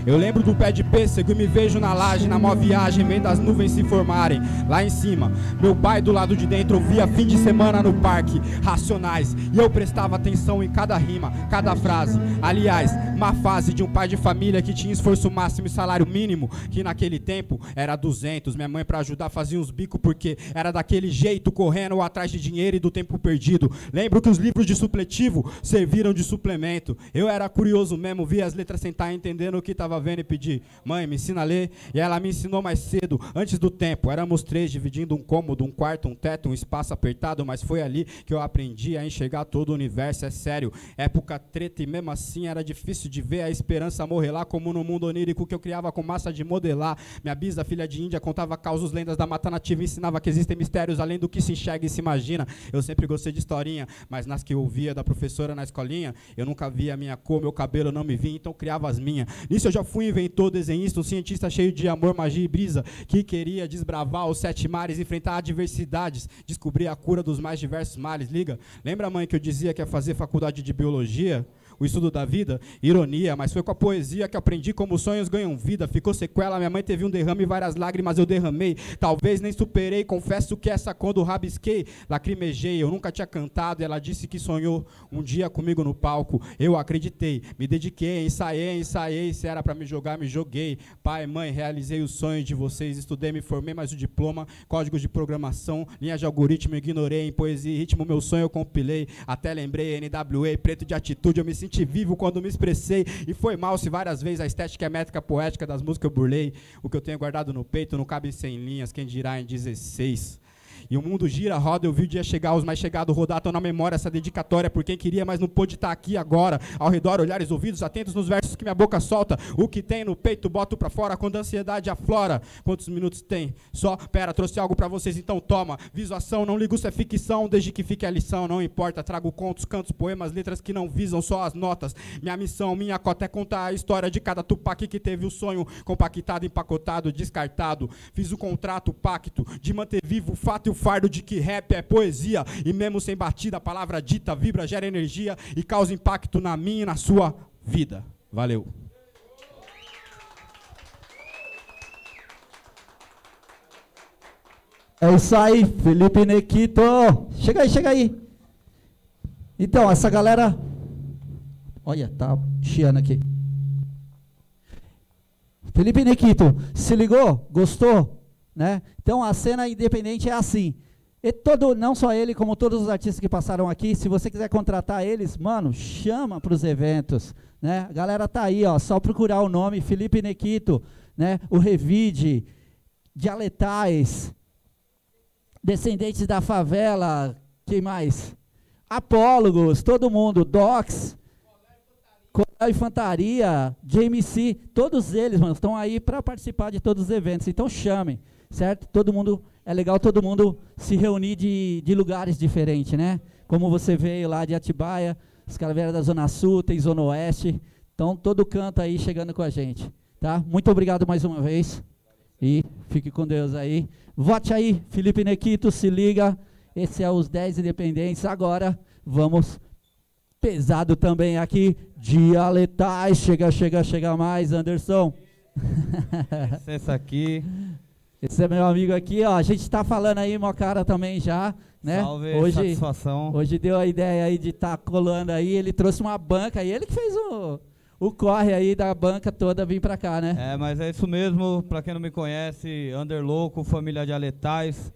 Eu lembro do pé de pêssego e me vejo na laje, na mó viagem, vendo as nuvens se formarem lá em cima. Meu pai do lado de dentro ouvia fim de semana no parque, racionais, e eu prestava atenção em cada rima, cada frase. Aliás, Uma fase de um pai de família que tinha esforço máximo e salário mínimo, que naquele tempo era 200. Minha mãe, pra ajudar, fazia uns bicos porque era daquele jeito, correndo atrás de dinheiro e do tempo perdido. Lembro que os livros de supletivo serviram de suplemento. Eu era curioso mesmo, via as letras sentar entendendo o que tava vendo e pedir: Mãe, me ensina a ler. E ela me ensinou mais cedo, antes do tempo. Éramos três, dividindo um cômodo, um quarto, um teto, um espaço apertado, mas foi ali que eu aprendi a enxergar todo o universo. É sério, época treta e mesmo assim era difícil de ver a esperança morrer lá, como no mundo onírico que eu criava com massa de modelar. Minha bisa, filha de Índia, contava causos, lendas da mata nativa, ensinava que existem mistérios além do que se enxerga e se imagina. Eu sempre gostei de historinha, mas nas que eu ouvia da professora na escolinha, eu nunca via a minha cor, meu cabelo não me via, então criava as minhas. Nisso eu já fui inventor, desenhista, um cientista cheio de amor, magia e brisa, que queria desbravar os sete mares, enfrentar adversidades, descobrir a cura dos mais diversos males. Liga, lembra, mãe, que eu dizia que ia fazer faculdade de biologia? O estudo da vida, ironia, mas foi com a poesia que aprendi como os sonhos ganham vida. Ficou sequela, minha mãe teve um derrame e várias lágrimas eu derramei. Talvez nem superei, confesso que essa quando rabisquei, lacrimejei. Eu nunca tinha cantado, ela disse que sonhou um dia comigo no palco. Eu acreditei, me dediquei, ensaiei, ensaiei. Se era para me jogar, me joguei. Pai, mãe, realizei o sonho de vocês. Estudei, me formei, mas o diploma, códigos de programação, linha de algoritmo, ignorei. Em poesia e ritmo, meu sonho eu compilei. Até lembrei, NWA, preto de atitude, eu me senti vivo quando me expressei. E foi mal se várias vezes a estética a métrica poética das músicas eu burlei. O que eu tenho guardado no peito não cabe em 100 linhas, quem dirá em 16. E o mundo gira, roda, eu vi o dia chegar, os mais chegados rodar, estão na memória essa dedicatória por quem queria, mas não pôde estar aqui agora. Ao redor, olhares, ouvidos, atentos nos versos que minha boca solta. O que tem no peito, boto pra fora, quando a ansiedade aflora. Quantos minutos tem? Só, pera, trouxe algo pra vocês, então toma. Visuação, não ligo se é ficção, desde que fique a lição, não importa. Trago contos, cantos, poemas, letras que não visam só as notas. Minha missão, minha cota é contar a história de cada tupac que teve o sonho compactado, empacotado, descartado. Fiz o contrato, o pacto de manter vivo o fato e o fardo de que rap é poesia e mesmo sem batida a palavra dita vibra, gera energia e causa impacto na minha e na sua vida. Valeu. É isso aí, Felipe Nequito. Chega aí, chega aí. Então, essa galera. Olha, tá chiando aqui. Felipe Nequito, se ligou? Gostou? Né? Então a cena independente é assim. E todo, não só ele, como todos os artistas que passaram aqui, se você quiser contratar eles, mano, chama para os eventos, né? A galera tá aí, ó, só procurar o nome Felipe Nequito, né? O Revide, Dialetais, Descendentes da Favela, quem mais? Apólogos, todo mundo, Docs, Coral Infantaria, JMC, todos eles, mano, estão aí para participar de todos os eventos. Então chamem, certo? Todo mundo é legal todo mundo se reunir de, de lugares diferentes, né? Como você veio lá de Atibaia, os caras vieram da Zona Sul, tem Zona Oeste. Então, todo canto aí chegando com a gente. Tá? Muito obrigado mais uma vez. E fique com Deus aí. Vote aí, Felipe Nequito, se liga. Esse é os 10 independentes. Agora, vamos pesado também aqui. Dialetais. Chega, chega, chega mais, Anderson. Licença aqui. Esse é meu amigo aqui, ó. A gente está falando aí, Mocara também já, né? Salve, hoje, satisfação. Hoje deu a ideia aí de estar tá colando aí. Ele trouxe uma banca e ele que fez o, o corre aí da banca toda vir para cá, né? É, mas é isso mesmo. Para quem não me conhece, Under Louco, família de Aletais.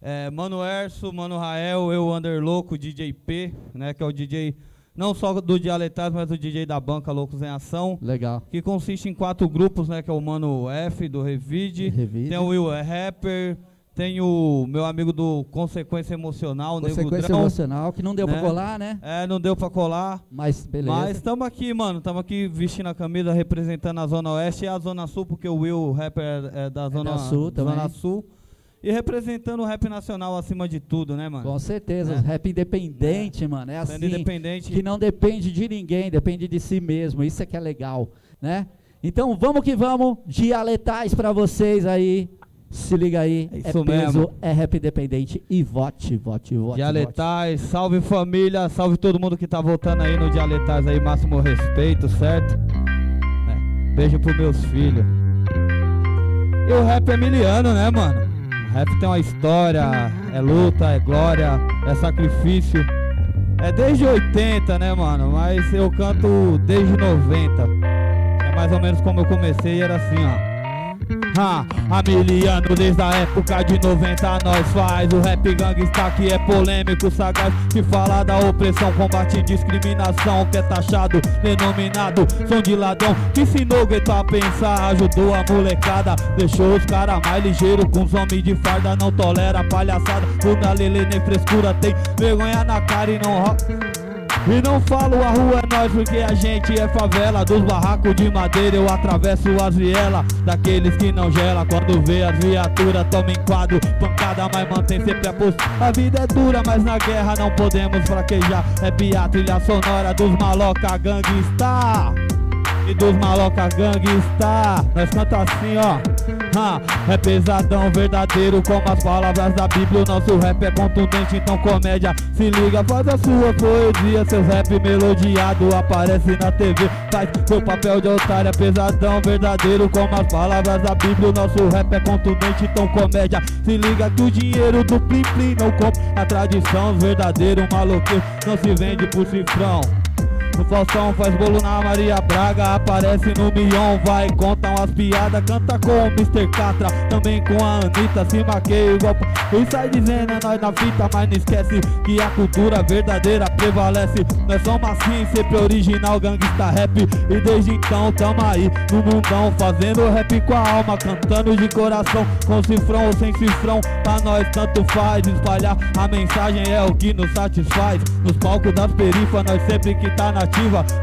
É, Mano Erso, Mano Rael, eu, Under Louco, DJ P, né? Que é o DJ não só do Dialetais, mas do DJ da banca Loucos em Ação. Legal. Que consiste em quatro grupos, né? Que é o Mano F, do Revide. Revide. Tem o Will é Rapper. Tem o meu amigo do Consequência Emocional, Consequência Nego Emocional, que não deu né? pra colar, né? É, não deu pra colar. Mas beleza. Mas estamos aqui, mano. Estamos aqui vestindo a camisa representando a Zona Oeste e a Zona Sul, porque o Will Rapper é, é da Zona, da Sul também. Zona Sul. E representando o rap nacional acima de tudo, né, mano? Com certeza, É. rap independente, mano. É assim, independente. que não depende de ninguém, depende de si mesmo. Isso é que é legal, né? Então vamos que vamos, dialetais pra vocês aí. Se liga aí, É é, isso peso, mesmo. é rap independente e vote, vote, vote. Dialetais, salve família, salve todo mundo que tá voltando aí no Dialetais aí, máximo respeito, certo? É, Beijo pros meus filhos. E o rap é miliano, né, mano? Rap tem uma história, é luta, é glória, é sacrifício, É desde 80, né, mano? Mas eu canto desde 90. É mais ou menos como eu comecei, era assim, ó. Ah, mil anos desde a época de 90 nós faz O rap gangsta que é polêmico, sagaz Que fala da opressão, combate discriminação Que é taxado, denominado som de ladrão Que ensinou o gueto a pensar, ajudou a molecada Deixou os cara mais ligeiro com os homens de farda Não tolera palhaçada, o na lele nem frescura Tem vergonha na cara e não rock e não falo a rua é nós porque a gente é favela. Dos barracos de madeira eu atravesso as vielas Daqueles que não gela quando vê as viaturas Toma em quadro, pancada mas mantém sempre a postura A vida é dura mas na guerra não podemos fraquejar. É pia, trilha sonora dos maloca gangsta. E dos maloca gangsta. Nós canta assim ó É pesadão verdadeiro como as palavras da Bíblia. O nosso rap é contundente, então comédia. Se liga, faz a sua poesia. Seus rap melodiado aparece na TV Faz seu papel de otário, é pesadão verdadeiro como as palavras da Bíblia. O nosso rap é contundente, então comédia. Se liga que o dinheiro do plim plim não compra. A tradição verdadeiro, maloqueiro não se vende por cifrão o Faustão faz bolo na Maria Braga Aparece no Mion, vai, conta umas piadas Canta com o Mr. Catra Também com a Anitta Se maqueia igual E sai dizendo é nós na fita Mas não esquece que a cultura verdadeira prevalece. Nós somos assim, sempre original Gangsta rap. E desde então tamo aí no mundão Fazendo rap com a alma Cantando de coração Com cifrão ou sem cifrão. Pra nós tanto faz Espalhar. A mensagem é o que nos satisfaz. Nos palcos das perifas Nós sempre que tá na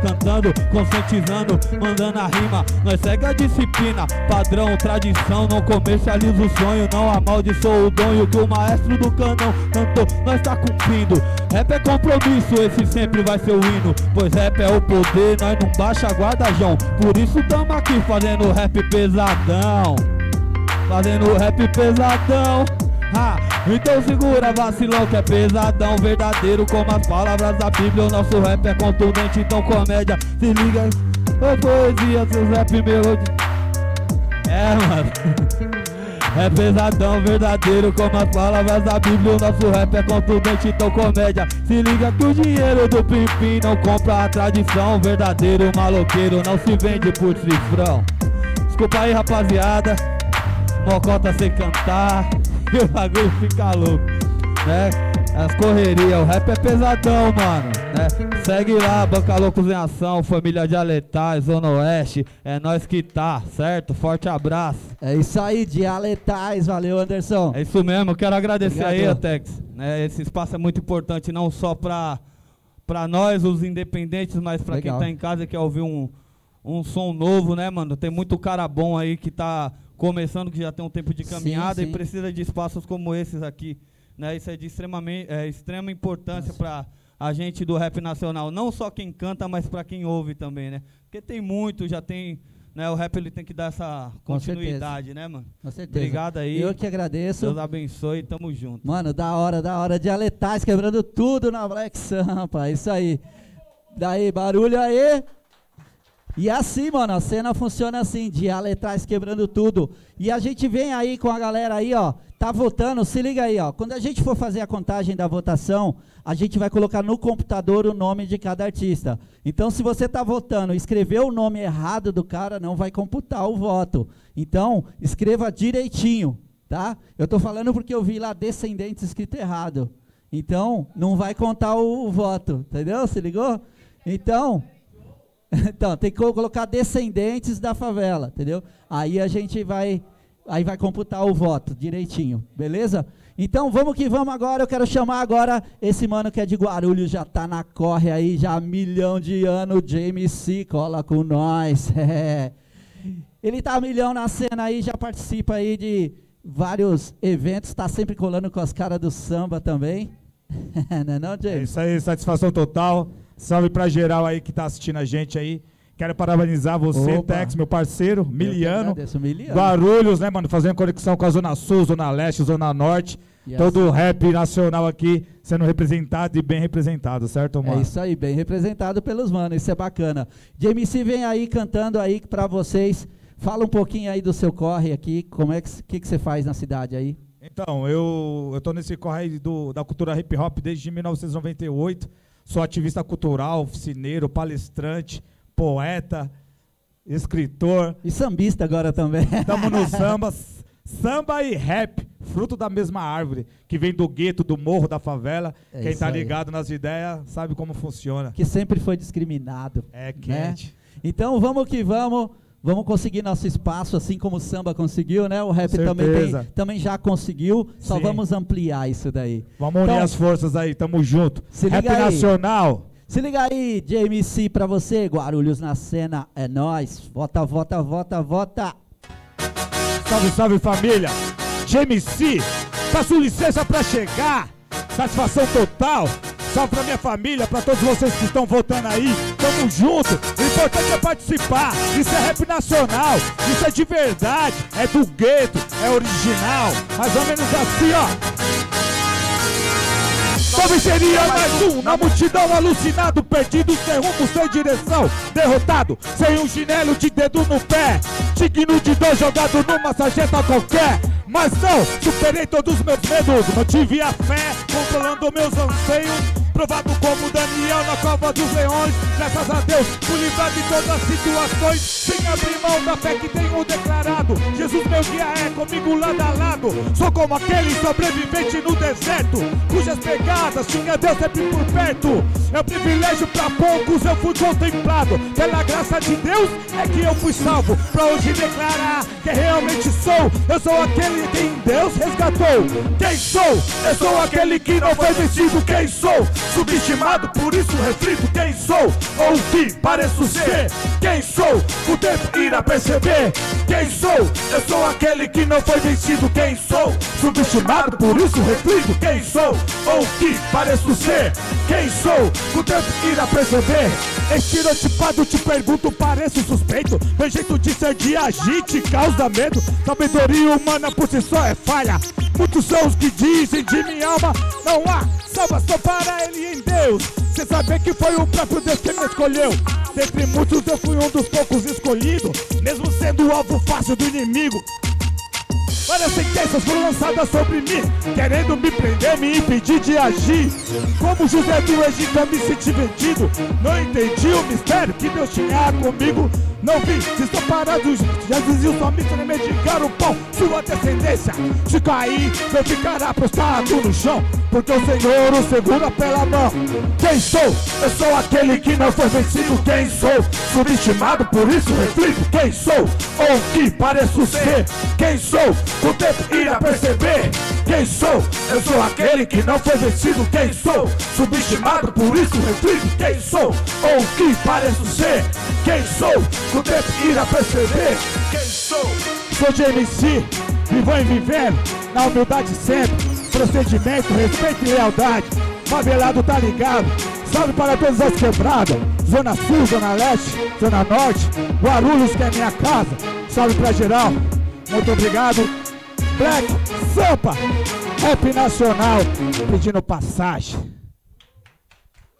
cantando, conscientizando, mandando a rima. Nós segue a disciplina, padrão, tradição, não comercializa o sonho, não amaldiçoa o donho que o maestro do canão cantou, nós tá cumprindo. Rap é compromisso, esse sempre vai ser o hino, pois rap é o poder, nós não baixa guarda, João. Por isso tamo aqui fazendo rap pesadão, fazendo rap pesadão. Ha, então segura vacilão que é pesadão Verdadeiro como as palavras da Bíblia. O nosso rap é contundente, então comédia Se liga, ô poesia, seus rap melodia É, mano. É pesadão, verdadeiro como as palavras da Bíblia. O nosso rap é contundente, então comédia Se liga que o dinheiro do pimpim não compra a tradição. Verdadeiro maloqueiro não se vende por cifrão. Desculpa aí rapaziada. Mocota sem cantar e o bagulho fica louco, né? As correrias, o rap é pesadão, mano, né? Segue lá, Banca Loucos em Ação, Família Dialetais, Zona Oeste, é nós que tá, certo? Forte abraço. É isso aí, Dialetais, valeu Anderson. É isso mesmo, quero agradecer Obrigado. aí, Atex, né? Esse espaço é muito importante, não só pra, pra nós, os independentes, mas pra Legal. quem tá em casa e quer ouvir um, um som novo, né, mano? Tem muito cara bom aí que tá começando, que já tem um tempo de Sim, caminhada sim. e precisa de espaços como esses aqui. Né? Isso é de extremamente, é, extrema importância para a gente do rap nacional. Não só quem canta, mas para quem ouve também, né? Porque tem muito, já tem. Né, o rap ele tem que dar essa continuidade, né, mano? Com certeza. Obrigado aí. Eu que agradeço. Deus abençoe, tamo junto. Mano, da hora, da hora. Dialetais quebrando tudo na Black Sampa. Isso aí. Daí, barulho aí. E assim, mano, a cena funciona assim, dialetais quebrando tudo. E a gente vem aí com a galera aí, ó, tá votando, se liga aí, ó. Quando a gente for fazer a contagem da votação, a gente vai colocar no computador o nome de cada artista. Então, se você tá votando escreveu o nome errado do cara, não vai computar o voto. Então, escreva direitinho, tá? Eu tô falando porque eu vi lá descendentes escrito errado. Então, não vai contar o, o voto, entendeu? Se ligou? Então, então, tem que co- colocar descendentes da favela, entendeu? Aí a gente vai aí vai computar o voto direitinho, beleza? Então vamos que vamos agora, eu quero chamar agora esse mano que é de Guarulhos, já tá na corre aí, já há milhão de anos, James C, cola com nós. é. Ele tá milhão na cena aí, já participa aí de vários eventos, tá sempre colando com as caras do samba também. não é não, É James? isso aí, satisfação total. Salve pra geral aí que tá assistindo a gente aí. Quero parabenizar você, Opa. Tex, meu parceiro, Miliano. agradeço, Miliano. Guarulhos, né, mano? Fazendo conexão com a Zona Sul, Zona Leste, Zona Norte. Yes. Todo o rap nacional aqui sendo representado e bem representado, certo, mano? É isso aí, bem representado pelos manos, isso é bacana. JMC vem aí cantando aí pra vocês. Fala um pouquinho aí do seu corre aqui, como é que, que, que você faz na cidade aí? Então, eu, eu tô nesse corre aí do, da cultura hip hop desde 1998. Sou ativista cultural, oficineiro, palestrante, poeta, escritor. E sambista agora também. Estamos no samba. Samba e rap, fruto da mesma árvore, que vem do gueto, do morro, da favela. É Quem tá aí. ligado nas ideias sabe como funciona. Que sempre foi discriminado. É né? quente. Então vamos que vamos. Vamos conseguir nosso espaço, assim como o samba conseguiu, né? O rap também, tem- também já conseguiu. Só Sim. vamos ampliar isso daí. Vamos unir Então, as forças aí, tamo junto. Rap aí. nacional. Se liga aí, JMC pra você, Guarulhos na cena, é nóis. Vota, vota, vota, vota. Salve, salve família! GMC, peço licença pra chegar. Satisfação total. Salve pra minha família, pra todos vocês que estão votando aí. Tamo junto. O importante é participar. Isso é rap nacional. Isso é de verdade. É do gueto. É original. Mais ou menos assim, ó. Talvez seria mais um na multidão alucinado, perdido, sem rumo, sem direção, derrotado, sem um chinelo de dedo no pé, digno de dor jogado numa sarjeta qualquer. Mas não, superei todos os meus medos, mantive a fé, controlando meus anseios. Provado como Daniel na cova dos leões, graças a Deus, livrado de todas as situações, sem abrir mão da fé que tenho declarado. Jesus, meu guia, é comigo lado a lado. Sou como aquele sobrevivente no deserto, cujas pegadas tinha Deus sempre por perto. É um privilégio pra poucos, eu fui contemplado. Pela graça de Deus é que eu fui salvo. Pra hoje declarar que realmente sou. Eu sou aquele quem Deus resgatou. Quem sou? Eu sou aquele que não foi vencido. Quem sou? Subestimado, por isso reflito quem sou. Ou que pareço ser. Quem sou? O tempo irá perceber. Quem sou? Eu sou aquele que não foi vencido. Quem sou? Subestimado, por isso reflito quem sou. Ou que pareço ser. Quem sou? O tempo irá perceber. Estereotipado, te pergunto, pareço suspeito. Meu jeito de ser, de agir, te causa medo. Sabedoria humana por si só é falha. Muitos são os que dizem de minha alma: não há salvação para ele em Deus. Cê saber que foi o próprio Deus que me escolheu. Dentre muitos eu fui um dos poucos escolhidos, mesmo sendo o alvo fácil do inimigo. Várias sentenças foram lançadas sobre mim, querendo me prender, me impedir de agir. Como José do Egito eu me senti vendido, não entendi o mistério que Deus tinha comigo. Não vi desamparados, Jesus e os homens medicar o pão, sua descendência. Se cair, eu ficará prostrado no chão, porque o Senhor o segura pela mão. Quem sou? Eu sou aquele que não foi vencido. Quem sou? Subestimado, por isso reflito. Quem sou? Ou que pareço ser? Quem sou? O tempo irá perceber. Quem sou? Eu sou aquele que não foi vencido. Quem sou? Subestimado, por isso reflito. Quem sou? Ou que pareço ser? Quem sou? O tempo irá perceber. Quem sou? Sou de MC, vivo em vivendo, na humildade sempre. Procedimento, respeito e lealdade. Favelado tá ligado. Salve para todas as quebradas. Zona Sul, Zona Leste, Zona Norte. Guarulhos que é minha casa. Salve pra geral. Muito obrigado. Black, Sampa, Rap Nacional, pedindo passagem.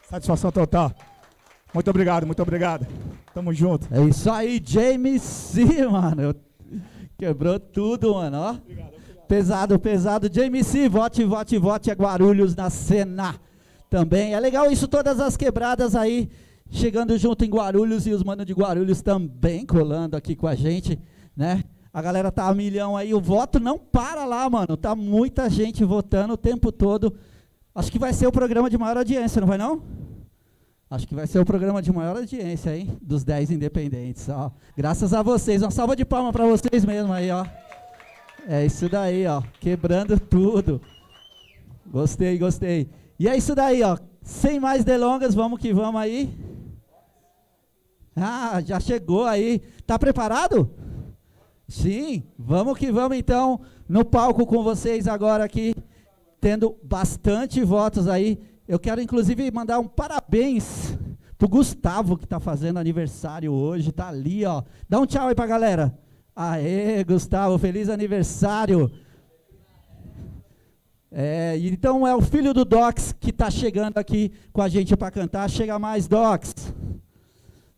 Satisfação total. Muito obrigado, muito obrigado. Tamo junto. É isso aí, James C, mano. Quebrou tudo, mano, ó. Pesado, pesado. James C, vote, vote, vote a Guarulhos na cena. Também. É legal isso, todas as quebradas aí. Chegando junto em Guarulhos e os manos de Guarulhos também colando aqui com a gente, né? A galera tá a milhão aí. O voto não para lá, mano. Tá muita gente votando o tempo todo. Acho que vai ser o programa de maior audiência, não vai não? Acho que vai ser o programa de maior audiência, hein? Dos 10 independentes, ó. Graças a vocês. Uma salva de palmas para vocês mesmo aí, ó. É isso daí, ó. Quebrando tudo. Gostei, gostei. E é isso daí, ó. Sem mais delongas, vamos que vamos aí. Ah, já chegou aí. Tá preparado? Sim, vamos que vamos então no palco com vocês agora aqui, tendo bastante votos aí. Eu quero inclusive mandar um parabéns pro Gustavo que tá fazendo aniversário hoje, tá ali, ó. Dá um tchau aí pra galera. Aê, Gustavo, feliz aniversário. É, então é o filho do Docs que tá chegando aqui com a gente para cantar. Chega mais, Docs.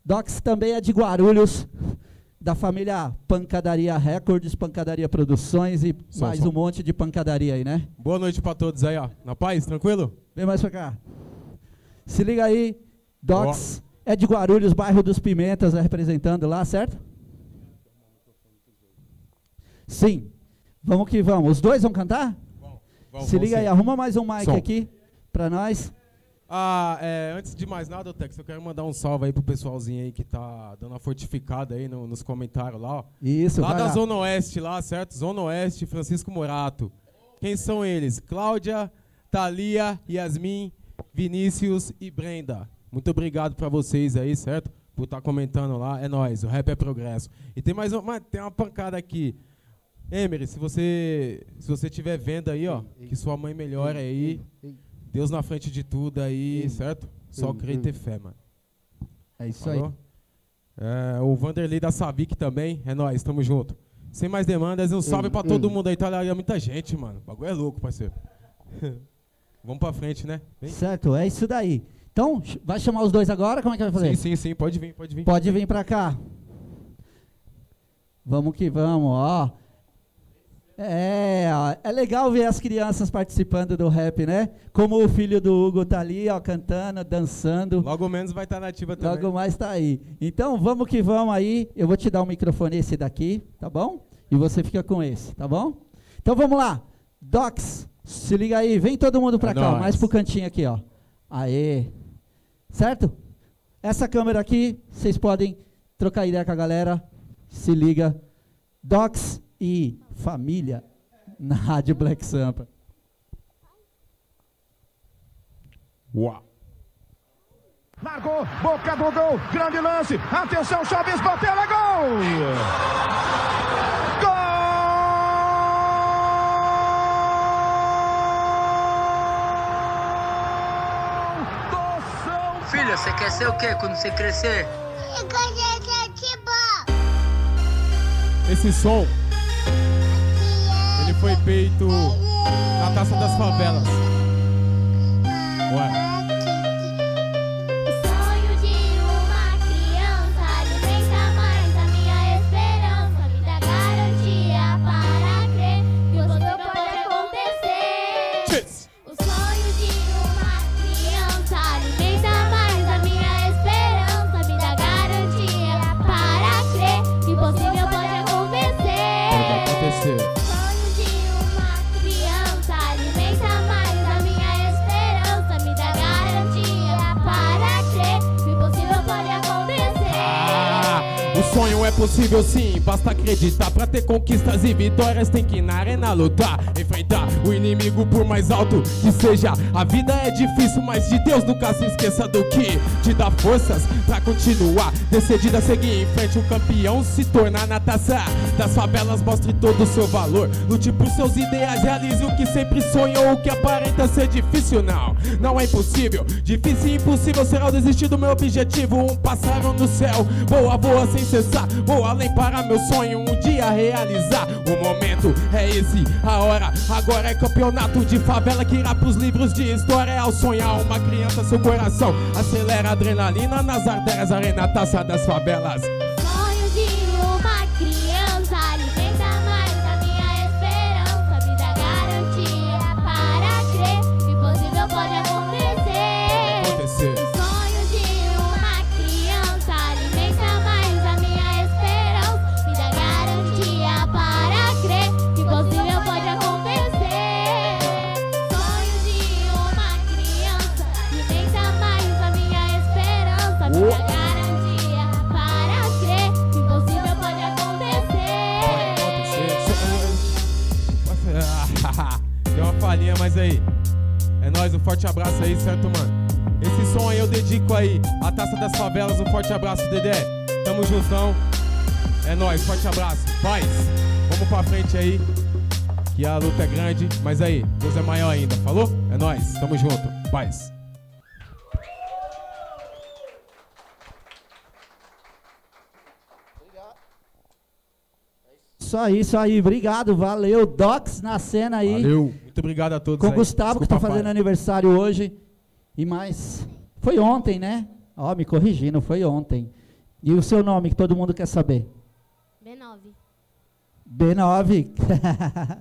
Docs também é de Guarulhos, da família Pancadaria Records, Pancadaria Produções e Som, mais som. um monte de pancadaria aí, né? Boa noite pra todos aí, ó. Na paz, tranquilo? Vem mais pra cá. Se liga aí, Docs é de Guarulhos, bairro dos Pimentas, representando lá, certo? Sim. Vamos que vamos. Os dois vão cantar? Vamos, Se vamos liga aí, arruma mais um mic Som. aqui pra nós. Ah, é, antes de mais nada, Tex, eu quero mandar um salve aí pro pessoalzinho aí que tá dando uma fortificada aí no- nos comentários lá, ó. Isso, Lá da lá. Zona Oeste, lá, certo? Zona Oeste, Francisco Morato. Quem são eles? Cláudia, Thalia, Yasmin, Vinícius e Brenda. Muito obrigado pra vocês aí, certo? Por estar comentando lá. É nóis, o rap é progresso. E tem mais uma, tem uma pancada aqui. Emery, se você se você tiver vendo aí, ó, que sua mãe melhore aí. Deus na frente de tudo aí, certo? Só Ei, crer e ter fé, mano. É isso Falou? aí. É, o Vanderlei da Savic também. É nóis, tamo junto. Sem mais demandas, um salve Ei, pra todo ei. mundo aí. Tá olha muita gente, mano. O bagulho é louco, parceiro. Vamos pra frente, né? Vem. Certo, é isso daí. Então, vai chamar os dois agora? Como é que vai fazer? Sim, sim, sim. Pode vir, pode vir. Pode vir pra cá. Vamos que vamos, ó. É, ó, é legal ver as crianças participando do rap, né? Como o filho do Hugo tá ali, ó, cantando, dançando. Logo menos vai estar nativa também. Logo mais tá aí. Então, vamos que vamos aí. Eu vou te dar o microfone esse daqui, tá bom? E você fica com esse, tá bom? Então vamos lá. Docs, se liga aí. Vem todo mundo pra É cá, nóis. mais pro cantinho aqui, ó. Aê. Certo? Essa câmera aqui, vocês podem trocar ideia com a galera. Se liga. Docs e família na Rádio Black Sampa. Uau. Largou, boca do gol, grande lance. Atenção, Chaves bateu, é gol! Filha, você quer ser o quê quando você crescer? Esse som, foi feito na Taça das Favelas. Ué. Possível sim, basta acreditar. Pra ter conquistas e vitórias, tem que na arena lutar. Enfrentar o inimigo por mais alto que seja. A vida é difícil, mas de Deus nunca se esqueça do que te dá forças pra continuar. Decidida a seguir em frente, o campeão se tornar na taça das favelas. Mostre todo o seu valor. Lute por seus ideais, realize o que sempre sonhou. O que aparenta ser difícil, não. Não é impossível. Difícil e impossível será o desistir do meu objetivo. Um pássaro no céu, voa, voa sem cessar. Vou além para meu sonho, um dia realizar. O momento é esse, a hora. Agora é campeonato de favela que irá pros livros de história. Ao sonhar uma criança, seu coração acelera adrenalina nas artérias. Arena taça das favelas. Das Favelas, um forte abraço, Dedé. Tamo juntão. É nóis, forte abraço. Paz. Vamos pra frente aí. Que a luta é grande, mas aí, Deus é maior ainda, falou? É nóis, tamo junto. Paz. Isso aí, isso aí. Obrigado, valeu. Docs na cena aí. Valeu. Muito obrigado a todos Com o. Gustavo, que Desculpa, tá fazendo pai. aniversário hoje. E mais. Foi ontem, né? Ó, me corrigindo, foi ontem. E o seu nome, que todo mundo quer saber? B9. B9.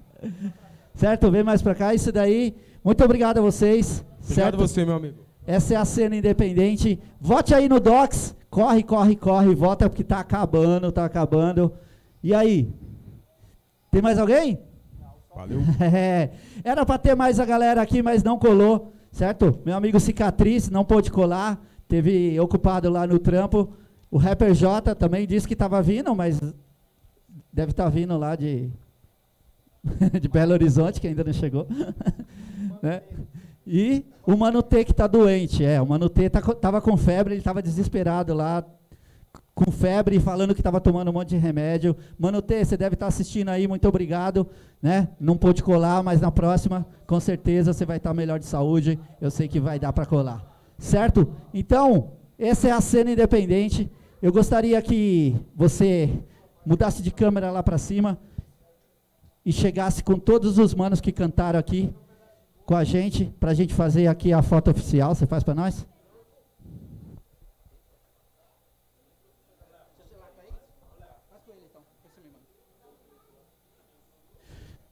certo? Vem mais pra cá. Isso daí. Muito obrigado a vocês. Obrigado certo? você, meu amigo. Essa é a cena independente. Vote aí no Docs. Corre, corre, corre. Vota porque tá acabando, tá acabando. E aí? Tem mais alguém? Valeu. É, era para ter mais a galera aqui, mas não colou, certo? Meu amigo Cicatriz não pôde colar, teve ocupado lá no trampo. O rapper J também disse que estava vindo, mas deve estar vindo lá de, de Belo Horizonte, que ainda não chegou. né? E o Mano T que está doente, é, o Mano T tá, tava com febre, ele estava desesperado lá, com febre, falando que estava tomando um monte de remédio. Mano T, você deve estar assistindo aí, muito obrigado, né? Não pôde colar, mas na próxima, com certeza você vai estar melhor de saúde. Eu sei que vai dar para colar, certo? Então, essa é a cena independente. Eu gostaria que você mudasse de câmera lá para cima e chegasse com todos os manos que cantaram aqui com a gente, para a gente fazer aqui a foto oficial. Você faz para nós?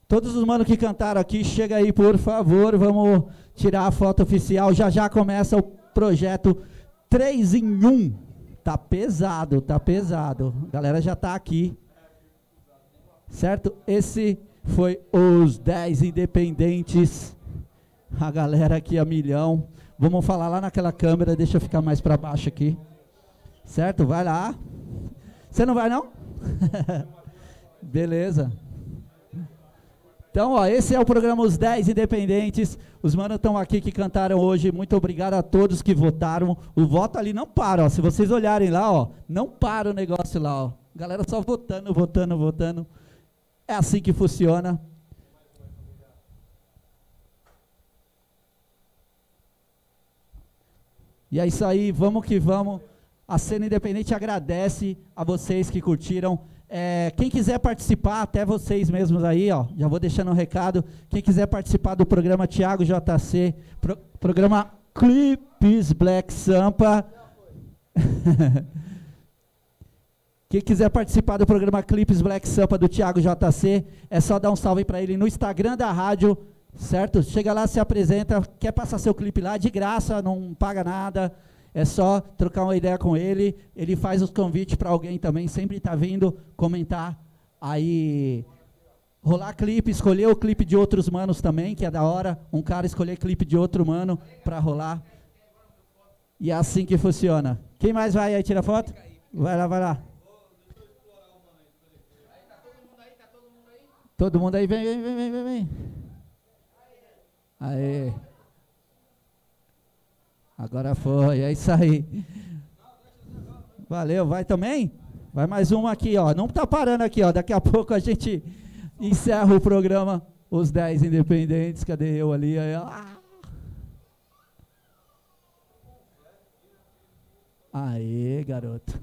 Todos os manos que cantaram aqui, chega aí, por favor, vamos tirar a foto oficial. Já já começa o projeto 3 em 1. Tá pesado, tá pesado. A galera já tá aqui. Certo? Esse foi os 10 independentes. A galera aqui a milhão. Vamos falar lá naquela câmera, deixa eu ficar mais para baixo aqui. Certo? Vai lá. Você não vai não? Beleza. Então, ó, esse é o programa Os 10 Independentes. Os manos estão aqui que cantaram hoje. Muito obrigado a todos que votaram. O voto ali não para, ó. Se vocês olharem lá, ó, não para o negócio lá, ó. Galera só votando, votando, votando. É assim que funciona. E é isso aí, vamos que vamos. A Cena Independente agradece a vocês que curtiram. É, quem quiser participar, até vocês mesmos aí, ó, já vou deixando um recado. Quem quiser participar do programa Thiago JC, pro- programa Clips Black Sampa. Quem quiser participar do programa Clips Black Sampa do Thiago JC, é só dar um salve para ele no Instagram da rádio, certo? Chega lá, se apresenta, quer passar seu clipe lá de graça, não paga nada. É só trocar uma ideia com ele. Ele faz os convites para alguém também, sempre está vindo comentar aí rolar clipe, escolher o clipe de outros manos também, que é da hora. Um cara escolher clipe de outro mano para rolar. E é assim que funciona. Quem mais vai aí tirar foto? Vai lá, vai lá. Todo mundo aí, vem, vem, vem, vem, vem, vem. Aê. Agora foi, é isso aí. Valeu, vai também? Vai mais uma aqui, ó. Não tá parando aqui, ó. Daqui a pouco a gente encerra o programa Os 10 Independentes. Cadê eu ali? Aí. Aê, garoto.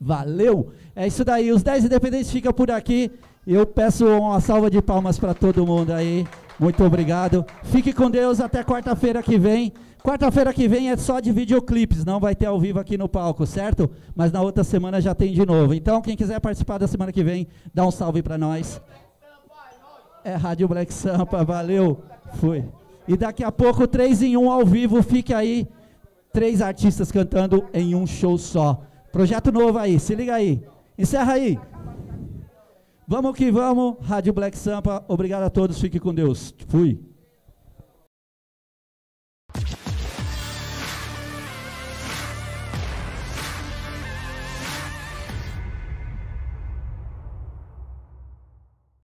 Valeu! É isso daí, os 10 independentes ficam por aqui. Eu peço uma salva de palmas para todo mundo aí. Muito obrigado. Fique com Deus até quarta-feira que vem. Quarta-feira que vem é só de videoclipes, não vai ter ao vivo aqui no palco, certo? Mas na outra semana já tem de novo. Então, quem quiser participar da semana que vem, dá um salve para nós. É Rádio Black Sampa, valeu. Fui. E daqui a pouco, 3 em 1 ao vivo, fique aí. Três artistas cantando em um show só. Projeto novo aí, se liga aí. Encerra aí. Vamos que vamos. Rádio Black Sampa, obrigado a todos, fique com Deus. Fui.